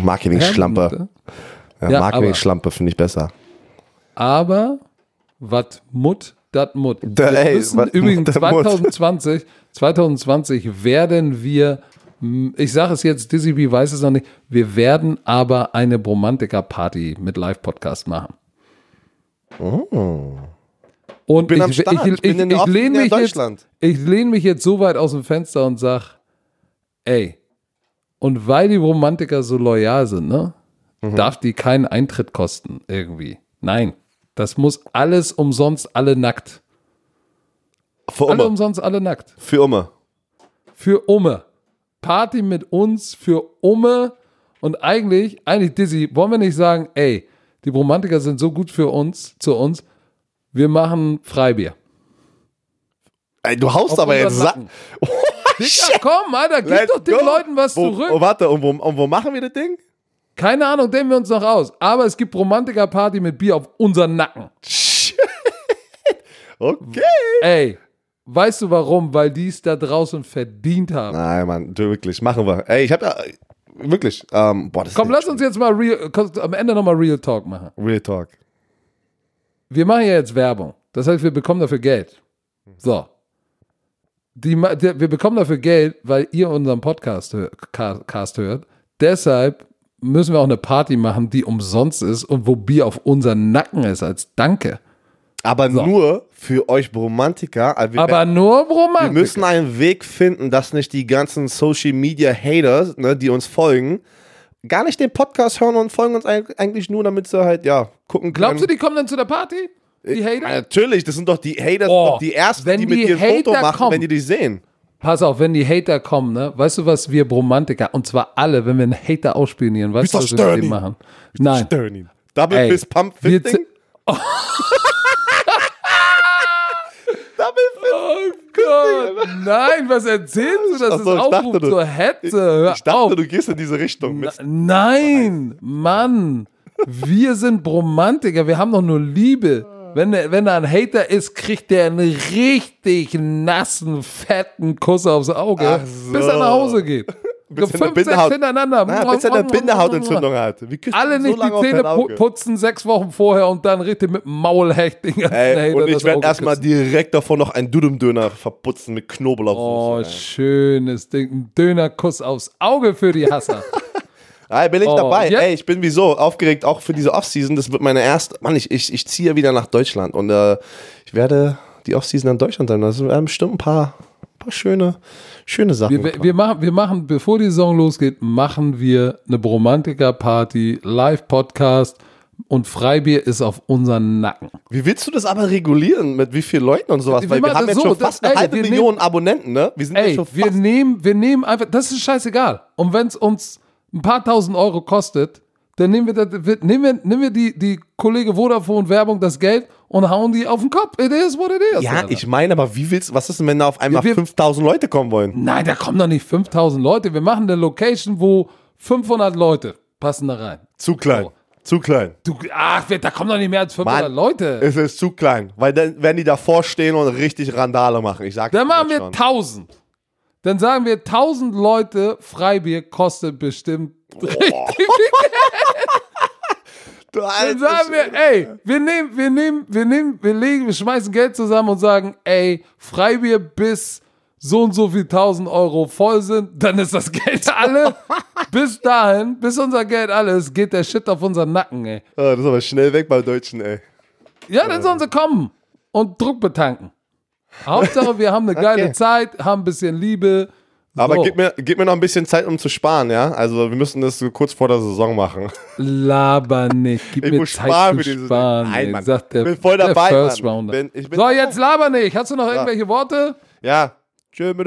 Marketing-Schlampe. Ja, Ja, Marketing-Schlampe finde ich besser. Aber wat Mut, dat Mut. Da, Wir ey, müssen übrigens Mut, dat Mut. 2020, 2020 werden wir, ich sage es jetzt, Dizzy B weiß es noch nicht, wir werden aber eine Bromantiker-Party mit Live-Podcast machen. Und Bin ich, am Start. ich, Ich bin ich, ich, lehne mich, jetzt, ich lehne mich jetzt so weit aus dem Fenster und sag, ey, und weil die Romantiker so loyal sind, ne, Mhm. darf die keinen Eintritt kosten irgendwie. Nein, das muss alles umsonst, alle nackt. Für Alle umsonst, alle nackt. Für Umme. Für Umme. Party mit uns für Umme. Und eigentlich, eigentlich, Dizzy, wollen wir nicht sagen, ey, die Romantiker sind so gut für uns, zu uns, wir machen Freibier. Ey, du haust Auf aber jetzt Sack. Nacken. Dicker, komm, Alter, gib doch den Leuten was wo, zurück. Oh, warte, und wo, und wo machen wir das Ding? Keine Ahnung, denken wir uns noch aus. Aber es gibt Romantiker-Party mit Bier auf unseren Nacken. <laughs> Okay. Ey, weißt du warum? Weil die es da draußen verdient haben. Nein, Mann, wirklich, machen wir. Ey, ich hab ja, wirklich, ähm, boah, das Komm, lass uns jetzt mal real, am Ende nochmal Real Talk machen. Real Talk. Wir machen ja jetzt Werbung. Das heißt, wir bekommen dafür Geld. So. Die, der, wir bekommen dafür Geld, weil ihr unseren Podcast hör, Ca- Cast hört. Deshalb müssen wir auch eine Party machen, die umsonst ist und wo Bier auf unseren Nacken ist als Danke. Aber nur für euch Romantiker. Also wir, Aber nur wir Romantik. müssen einen Weg finden, dass nicht die ganzen Social Media Haters, ne, die uns folgen, gar nicht den Podcast hören und folgen uns eig- eigentlich nur, damit sie halt, ja, gucken können. Glaubst du, die kommen dann zu der Party? Die Ja, Hater? natürlich, das sind doch die Haters, Oh, doch die ersten, wenn die mit die dir ein Foto Hater machen, kommen. wenn die dich sehen. Pass auf, wenn die Hater kommen, ne? Weißt du, was wir Bromantiker, und zwar alle, wenn wir einen Hater ausspionieren, weißt du, was wir mit dem machen? Nein. Stören ihn. Double Ey, Fist Pump Fisting? <laughs> Double Fist. Oh Gott, nein, was erzählst du? Das Ach so, ist Aufruf dachte, du- zur Hetze. Hör Ich dachte, auf. du gehst in diese Richtung. Mist. Nein, Mann. Wir sind Bromantiker. Wir haben doch nur Liebe. Wenn, wenn da ein Hater ist, kriegt der einen richtig nassen, fetten Kuss aufs Auge, so. bis er nach Hause geht. Bis er fünf, sechs hintereinander. Ja, bis er eine Bindehautentzündung hat. Alle nicht so die Zähne putzen sechs Wochen vorher und dann richtig mit dem Maulhecht den ganzen Ey, <laughs> und ich werde erstmal direkt davor noch einen Dudum-Döner verputzen mit Knoblauch. Oh, schönes Ding. Ein Dönerkuss aufs Auge für die Hasser. <laughs> Ey, bin ich Oh, dabei. ja. Ey, ich bin wieso aufgeregt, auch für diese Offseason. Das wird meine erste. Mann, ich, ich, ich ziehe wieder nach Deutschland und äh, ich werde die Offseason in Deutschland sein. Das werden bestimmt ein paar, paar schöne, schöne Sachen. Wir, wir, machen, wir machen, bevor die Saison losgeht, machen wir eine Bromantiker-Party, Live-Podcast und Freibier ist auf unseren Nacken. Wie willst du das aber regulieren? Mit wie vielen Leuten und sowas? Wir Weil wir haben jetzt so, schon das- fast eine ey, halbe wir Million Abonnenten, ne? Wir sind Ey, schon wir fast. nehmen, wir nehmen einfach, das ist scheißegal. Und wenn es uns ein paar tausend Euro kostet, dann nehmen wir, das, wir- nehmen wir, nehmen wir die, die Kollege Vodafone Werbung das Geld und hauen die auf den Kopf. It is what it is. Ja, Alter. ich meine, aber wie willst was ist denn, wenn da auf einmal Wir- wir- 5000 Leute kommen wollen? Nein, da kommen doch nicht 5000 Leute. Wir machen eine Location, wo 500 Leute passen da rein. Zu klein. So. Zu klein. Du, ach, da kommen doch nicht mehr als 500 Mann, Leute. Es ist zu klein. Weil dann werden die davor stehen und richtig Randale machen. Ich sag Dann machen wir schon. 1000. Dann sagen wir 1000 Leute, Freibier kostet bestimmt <laughs> richtig viel Du Dann sagen wir, ey, wir nehmen, wir nehmen, wir nehmen, wir legen, wir schmeißen Geld zusammen und sagen, ey, Freibier bis so und so viel tausend Euro voll sind, dann ist das Geld <laughs> alle. bis dahin, bis unser Geld alle ist, geht der Shit auf unseren Nacken, ey. Ah, das ist aber schnell weg bei Deutschen, ey. Ja, dann sollen sie kommen und Druck betanken. Hauptsache, wir haben eine <laughs> geile Okay. Zeit, haben ein bisschen Liebe. Aber So. gib, mir, gib mir noch ein bisschen Zeit, um zu sparen, ja? Also wir müssen das so kurz vor der Saison machen. Laber nicht. Gib <laughs> Ich mir muss Zeit sparen zu sparen. Nein, Mann. sagt der, Bin voll dabei, First Mann. Bin- ich bin- so, jetzt laber nicht. Hast du noch irgendwelche Worte? Ja. Tschö, mit